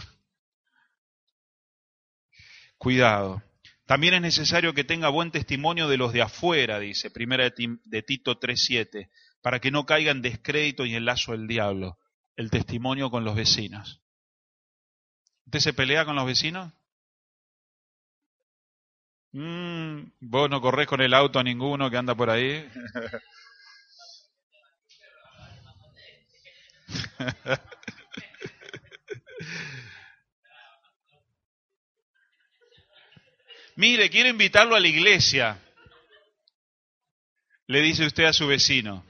Cuidado. También es necesario que tenga buen testimonio de los de afuera, dice, primera de Tito 3.7, para que no caiga en descrédito y en lazo del diablo. El testimonio con los vecinos. ¿Usted se pelea con los vecinos? Mm, vos no corres con el auto a ninguno que anda por ahí. Mire, quiero invitarlo a la iglesia. Le dice usted a su vecino.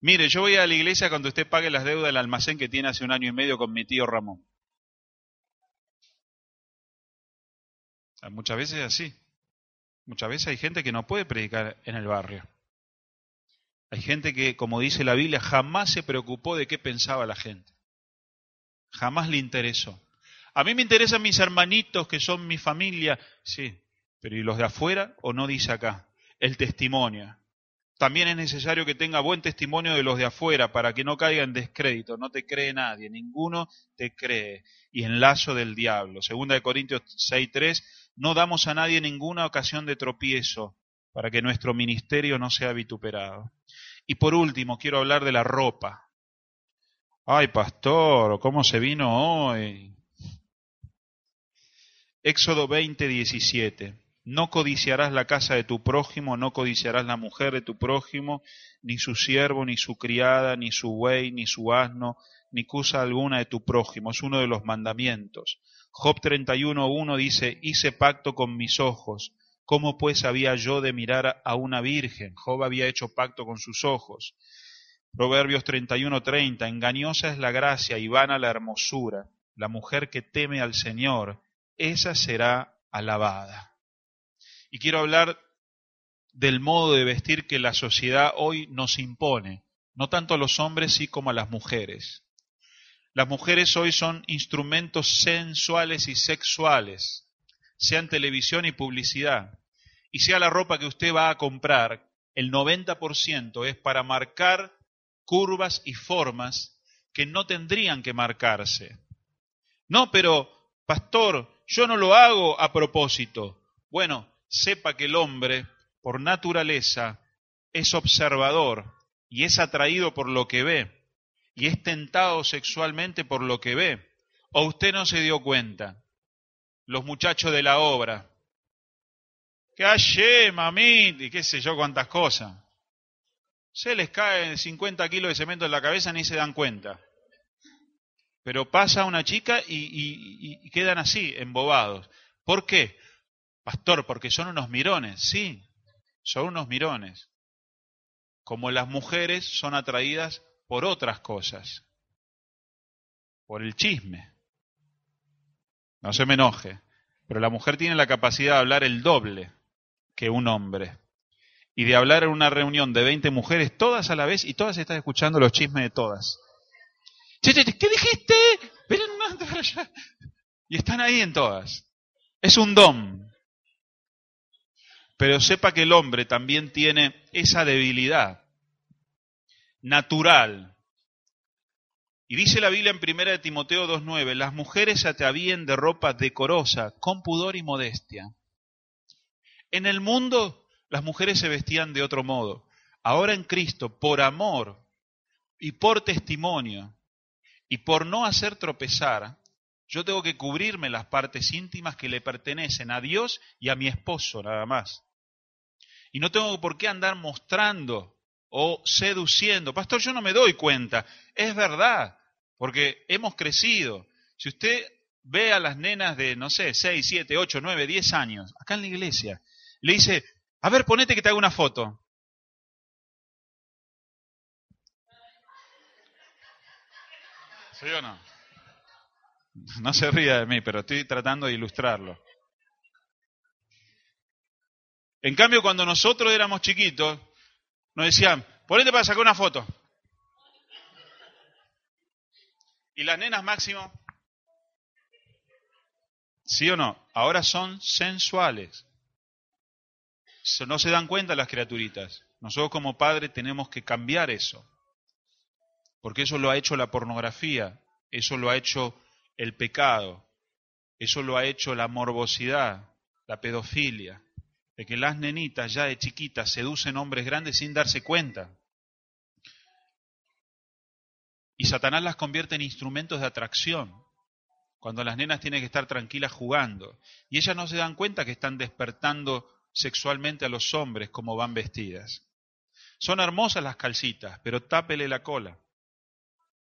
Mire, yo voy a la iglesia cuando usted pague las deudas del almacén que tiene hace un año y medio con mi tío Ramón. Muchas veces es así. Muchas veces hay gente que no puede predicar en el barrio. Hay gente que, como dice la Biblia, jamás se preocupó de qué pensaba la gente. Jamás le interesó. A mí me interesan mis hermanitos que son mi familia, sí, pero ¿y los de afuera o no dice acá? El testimonio. También es necesario que tenga buen testimonio de los de afuera para que no caiga en descrédito. No te cree nadie, ninguno te cree. Y en lazo del diablo. Segunda de Corintios 6.3, no damos a nadie ninguna ocasión de tropiezo para que nuestro ministerio no sea vituperado. Y por último, quiero hablar de la ropa. Ay, pastor, ¿cómo se vino hoy? Éxodo 20, 17. No codiciarás la casa de tu prójimo, no codiciarás la mujer de tu prójimo, ni su siervo, ni su criada, ni su buey, ni su asno, ni cosa alguna de tu prójimo. Es uno de los mandamientos. Job 31.1 dice, hice pacto con mis ojos, ¿Cómo pues había yo de mirar a una virgen? Job había hecho pacto con sus ojos. Proverbios 31:30, engañosa es la gracia y vana la hermosura. La mujer que teme al Señor, esa será alabada. Y quiero hablar del modo de vestir que la sociedad hoy nos impone, no tanto a los hombres, sí como a las mujeres. Las mujeres hoy son instrumentos sensuales y sexuales sea en televisión y publicidad, y sea la ropa que usted va a comprar, el 90% es para marcar curvas y formas que no tendrían que marcarse. No, pero, pastor, yo no lo hago a propósito. Bueno, sepa que el hombre, por naturaleza, es observador y es atraído por lo que ve y es tentado sexualmente por lo que ve. ¿O usted no se dio cuenta? los muchachos de la obra. Que ayer, mami, y qué sé yo cuántas cosas. Se les cae 50 kilos de cemento en la cabeza ni se dan cuenta. Pero pasa una chica y, y quedan así, embobados. ¿Por qué? Pastor, porque son unos mirones. Sí, son unos mirones. Como las mujeres son atraídas por otras cosas. Por el chisme. No se me enoje. Pero la mujer tiene la capacidad de hablar el doble que un hombre. Y de hablar en una reunión de 20 mujeres, todas a la vez, y todas están escuchando los chismes de todas. ¿Qué dijiste? Y están ahí en todas. Es un don. Pero sepa que el hombre también tiene esa debilidad natural. Y dice la Biblia en 1 de Timoteo 2.9, las mujeres se atavíen de ropa decorosa, con pudor y modestia. En el mundo las mujeres se vestían de otro modo. Ahora en Cristo, por amor y por testimonio y por no hacer tropezar, yo tengo que cubrirme las partes íntimas que le pertenecen a Dios y a mi esposo nada más. Y no tengo por qué andar mostrando o seduciendo. Pastor, yo no me doy cuenta. Es verdad, porque hemos crecido. Si usted ve a las nenas de, no sé, 6, 7, 8, 9, 10 años, acá en la iglesia, le dice, a ver, ponete que te haga una foto. ¿Sí o no? No se ría de mí, pero estoy tratando de ilustrarlo. En cambio, cuando nosotros éramos chiquitos, nos decían, ponete para sacar una foto. Y las nenas máximo, ¿sí o no? Ahora son sensuales. No se dan cuenta las criaturitas. Nosotros como padres tenemos que cambiar eso. Porque eso lo ha hecho la pornografía, eso lo ha hecho el pecado, eso lo ha hecho la morbosidad, la pedofilia de que las nenitas ya de chiquitas seducen hombres grandes sin darse cuenta. Y Satanás las convierte en instrumentos de atracción, cuando las nenas tienen que estar tranquilas jugando. Y ellas no se dan cuenta que están despertando sexualmente a los hombres como van vestidas. Son hermosas las calcitas, pero tápele la cola.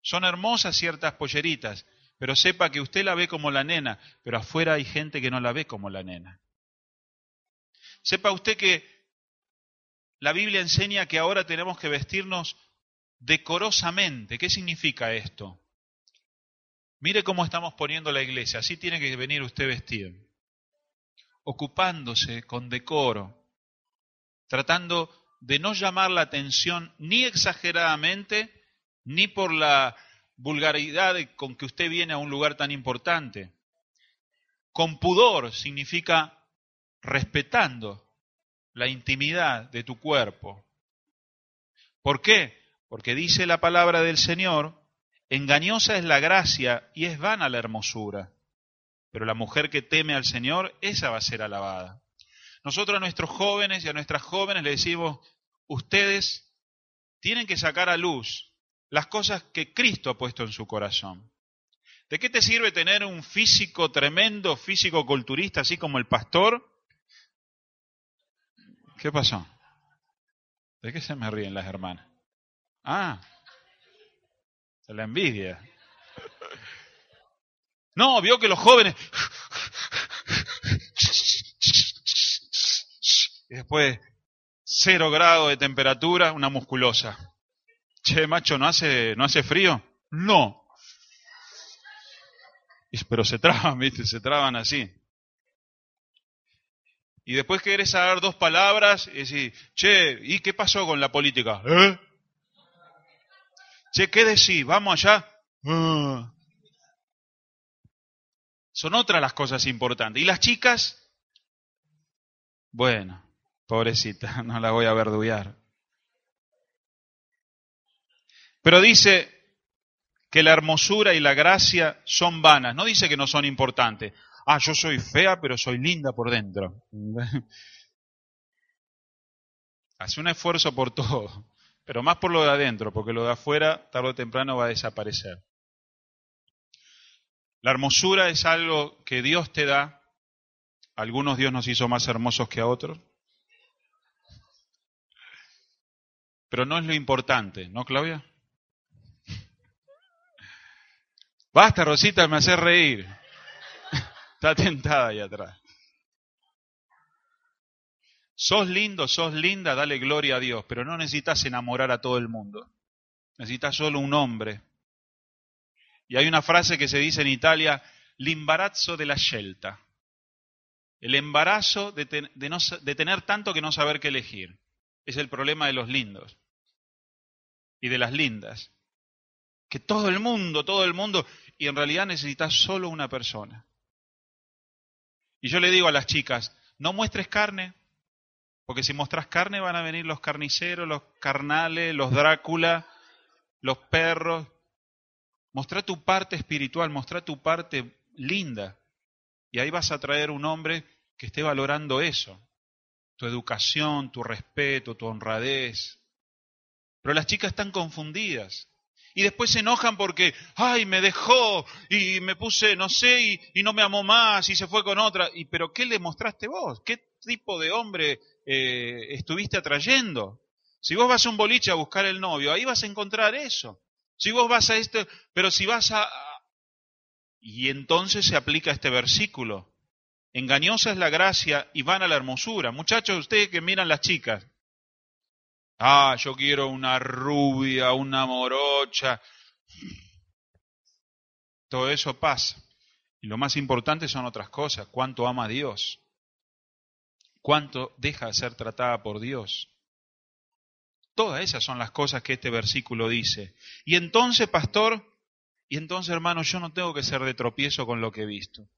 Son hermosas ciertas polleritas, pero sepa que usted la ve como la nena, pero afuera hay gente que no la ve como la nena. Sepa usted que la Biblia enseña que ahora tenemos que vestirnos decorosamente. ¿Qué significa esto? Mire cómo estamos poniendo la iglesia. Así tiene que venir usted vestido. Ocupándose con decoro. Tratando de no llamar la atención ni exageradamente, ni por la vulgaridad con que usted viene a un lugar tan importante. Con pudor significa respetando la intimidad de tu cuerpo. ¿Por qué? Porque dice la palabra del Señor, engañosa es la gracia y es vana la hermosura. Pero la mujer que teme al Señor, esa va a ser alabada. Nosotros a nuestros jóvenes y a nuestras jóvenes le decimos, ustedes tienen que sacar a luz las cosas que Cristo ha puesto en su corazón. ¿De qué te sirve tener un físico tremendo, físico culturista, así como el pastor, ¿Qué pasó? ¿De qué se me ríen las hermanas? Ah, de la envidia. No, vio que los jóvenes... Y después, cero grado de temperatura, una musculosa. Che, macho, ¿no hace, ¿no hace frío? No. Pero se traban, ¿viste? Se traban así y después querés dar dos palabras y decir, che, ¿y qué pasó con la política? ¿Eh? Che, ¿qué decís? ¿Vamos allá? Ah. Son otras las cosas importantes. ¿Y las chicas? Bueno, pobrecita, no la voy a verduguear. Pero dice que la hermosura y la gracia son vanas, no dice que no son importantes ah, yo soy fea, pero soy linda por dentro. Hace un esfuerzo por todo, pero más por lo de adentro, porque lo de afuera tarde o temprano va a desaparecer. La hermosura es algo que Dios te da. algunos Dios nos hizo más hermosos que a otros. Pero no es lo importante, ¿no, Claudia? Basta, Rosita, me hace reír. Está tentada ahí atrás. Sos lindo, sos linda, dale gloria a Dios, pero no necesitas enamorar a todo el mundo. Necesitas solo un hombre. Y hay una frase que se dice en Italia, l'imbarazzo de la scelta. El embarazo de, de tener tanto que no saber qué elegir. Es el problema de los lindos y de las lindas. Que todo el mundo, todo el mundo, y en realidad necesitas solo una persona. Y yo le digo a las chicas, no muestres carne, porque si muestras carne van a venir los carniceros, los carnales, los Drácula, los perros. Mostra tu parte espiritual, mostra tu parte linda. Y ahí vas a traer un hombre que esté valorando eso. Tu educación, tu respeto, tu honradez. Pero las chicas están confundidas. Y después se enojan porque, ay, me dejó y me puse, no sé, y, no me amó más y se fue con otra. Y, pero ¿qué le mostraste vos? ¿Qué tipo de hombre eh, estuviste atrayendo? Si vos vas a un boliche a buscar el novio, ahí vas a encontrar eso. Si vos vas a esto, pero si vas a... Y entonces se aplica este versículo. Engañosa es la gracia y van a la hermosura. Muchachos, ustedes que miran las chicas, Ah, yo quiero una rubia, una morocha. Todo eso pasa. Y lo más importante son otras cosas. Cuánto ama a Dios. Cuánto deja de ser tratada por Dios. Todas esas son las cosas que este versículo dice. Y entonces, pastor, y entonces, hermano, yo no tengo que ser de tropiezo con lo que he visto.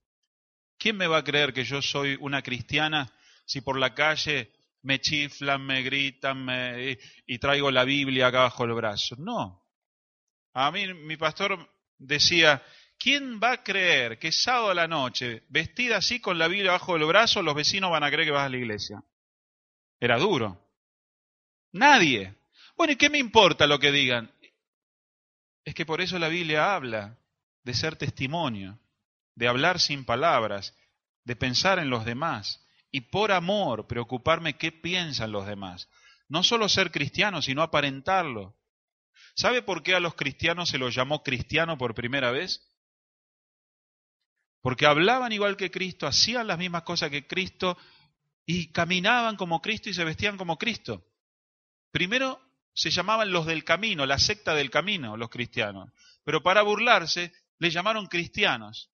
¿Quién me va a creer que yo soy una cristiana si por la calle me chiflan, me gritan me, y, traigo la Biblia acá bajo el brazo. No. A mí mi pastor decía, ¿quién va a creer que sábado a la noche, vestida así con la Biblia bajo el brazo, los vecinos van a creer que vas a la iglesia? Era duro. Nadie. Bueno, ¿y qué me importa lo que digan? Es que por eso la Biblia habla de ser testimonio, de hablar sin palabras, de pensar en los demás y por amor preocuparme qué piensan los demás. No solo ser cristiano, sino aparentarlo. ¿Sabe por qué a los cristianos se los llamó cristiano por primera vez? Porque hablaban igual que Cristo, hacían las mismas cosas que Cristo y caminaban como Cristo y se vestían como Cristo. Primero se llamaban los del camino, la secta del camino, los cristianos. Pero para burlarse, le llamaron cristianos.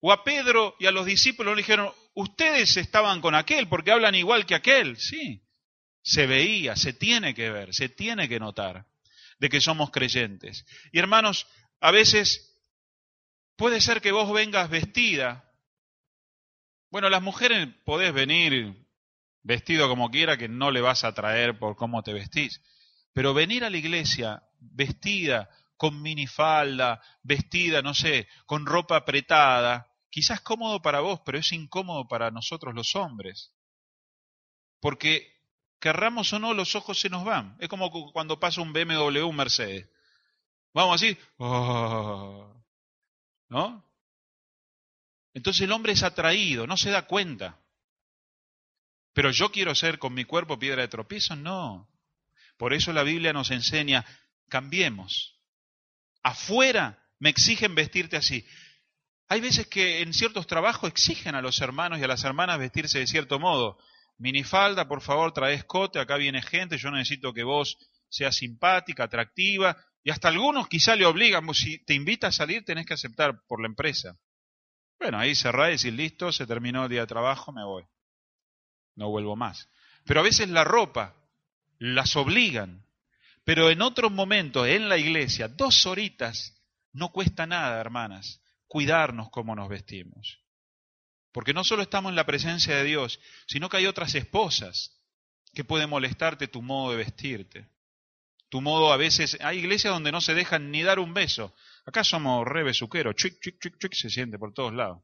O a Pedro y a los discípulos le dijeron, ustedes estaban con aquel porque hablan igual que aquel. Sí, se veía, se tiene que ver, se tiene que notar de que somos creyentes. Y hermanos, a veces puede ser que vos vengas vestida. Bueno, las mujeres podés venir vestido como quiera, que no le vas a traer por cómo te vestís. Pero venir a la iglesia vestida, con minifalda, vestida, no sé, con ropa apretada, quizás cómodo para vos, pero es incómodo para nosotros los hombres. Porque querramos o no, los ojos se nos van. Es como cuando pasa un BMW, un Mercedes. Vamos así, oh", ¿no? Entonces el hombre es atraído, no se da cuenta. Pero yo quiero ser con mi cuerpo piedra de tropiezo, no. Por eso la Biblia nos enseña, cambiemos. Afuera me exigen vestirte así. Hay veces que en ciertos trabajos exigen a los hermanos y a las hermanas vestirse de cierto modo. Minifalda, por favor, trae escote, acá viene gente, yo necesito que vos seas simpática, atractiva, y hasta algunos quizá le obligan, si te invita a salir tenés que aceptar por la empresa. Bueno, ahí cerrá y listo, se terminó el día de trabajo, me voy. No vuelvo más. Pero a veces la ropa las obligan. Pero en otros momentos, en la iglesia, dos horitas, no cuesta nada, hermanas cuidarnos cómo nos vestimos. Porque no solo estamos en la presencia de Dios, sino que hay otras esposas que pueden molestarte tu modo de vestirte. Tu modo a veces, hay iglesias donde no se dejan ni dar un beso. Acá somos re besuqueros, chic, chic, chic, chic, se siente por todos lados.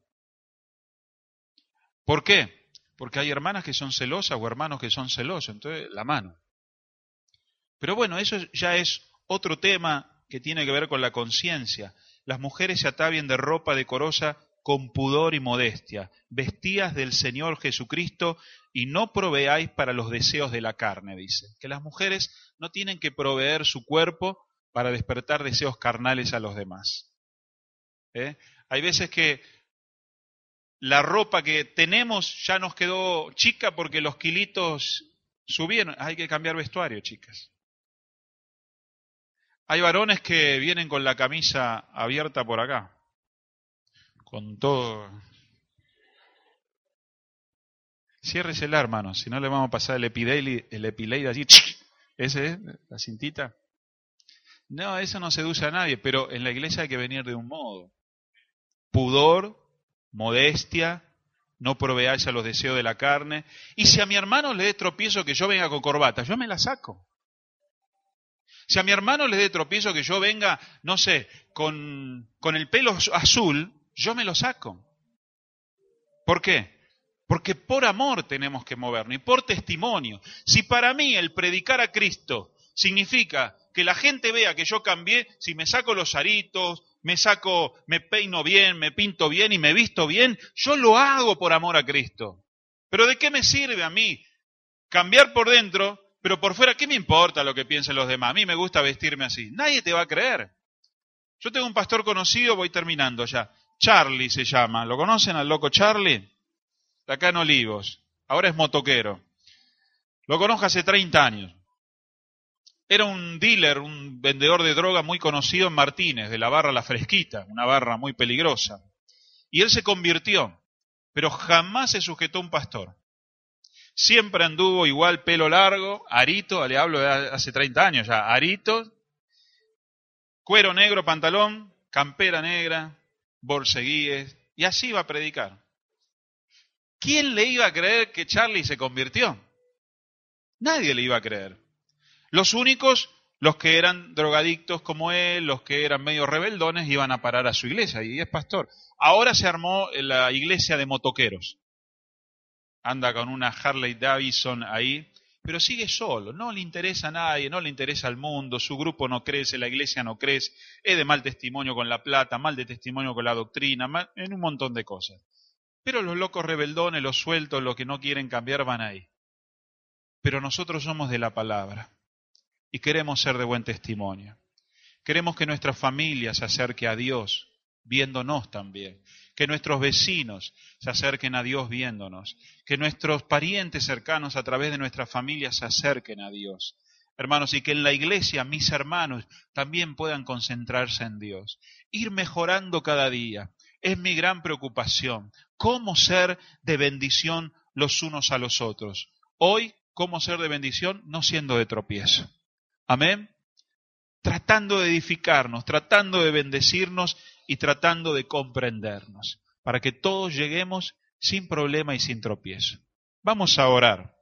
¿Por qué? Porque hay hermanas que son celosas o hermanos que son celosos, entonces la mano. Pero bueno, eso ya es otro tema que tiene que ver con la conciencia las mujeres se atavien de ropa decorosa con pudor y modestia, vestías del Señor Jesucristo y no proveáis para los deseos de la carne, dice. Que las mujeres no tienen que proveer su cuerpo para despertar deseos carnales a los demás. ¿Eh? Hay veces que la ropa que tenemos ya nos quedó chica porque los kilitos subieron. Hay que cambiar vestuario, chicas. Hay varones que vienen con la camisa abierta por acá, con todo. Ciérresela, hermano, si no le vamos a pasar el epideili, el epileide allí. ¿Ese es la cintita? No, eso no seduce a nadie, pero en la iglesia hay que venir de un modo. Pudor, modestia, no proveáis a los deseos de la carne. Y si a mi hermano le dé tropiezo que yo venga con corbata, yo me la saco. Si a mi hermano le dé tropiezo que yo venga, no sé, con, con el pelo azul, yo me lo saco. ¿Por qué? Porque por amor tenemos que movernos y por testimonio. Si para mí el predicar a Cristo significa que la gente vea que yo cambié, si me saco los aritos, me saco, me peino bien, me pinto bien y me visto bien, yo lo hago por amor a Cristo. Pero ¿de qué me sirve a mí cambiar por dentro, pero por fuera, ¿qué me importa lo que piensen los demás? A mí me gusta vestirme así. Nadie te va a creer. Yo tengo un pastor conocido, voy terminando ya. Charlie se llama. ¿Lo conocen al loco Charlie? De acá en Olivos. Ahora es motoquero. Lo conozco hace 30 años. Era un dealer, un vendedor de droga muy conocido en Martínez, de la barra La Fresquita, una barra muy peligrosa. Y él se convirtió, pero jamás se sujetó a un pastor. Siempre anduvo igual pelo largo, arito, le hablo de hace 30 años ya, arito, cuero negro, pantalón, campera negra, borseguíes, y así iba a predicar. ¿Quién le iba a creer que Charlie se convirtió? Nadie le iba a creer. Los únicos, los que eran drogadictos como él, los que eran medio rebeldones, iban a parar a su iglesia, y es pastor. Ahora se armó la iglesia de motoqueros. Anda con una Harley Davidson ahí, pero sigue solo, no le interesa a nadie, no le interesa al mundo, su grupo no crece, la iglesia no crece, es de mal testimonio con la plata, mal de testimonio con la doctrina, en un montón de cosas. Pero los locos rebeldones, los sueltos, los que no quieren cambiar, van ahí. Pero nosotros somos de la palabra y queremos ser de buen testimonio. Queremos que nuestra familia se acerque a Dios viéndonos también, que nuestros vecinos se acerquen a Dios viéndonos, que nuestros parientes cercanos a través de nuestra familia se acerquen a Dios. Hermanos, y que en la iglesia mis hermanos también puedan concentrarse en Dios, ir mejorando cada día. Es mi gran preocupación, cómo ser de bendición los unos a los otros. Hoy, cómo ser de bendición no siendo de tropiezo. Amén. Tratando de edificarnos, tratando de bendecirnos y tratando de comprendernos, para que todos lleguemos sin problema y sin tropiezo. Vamos a orar.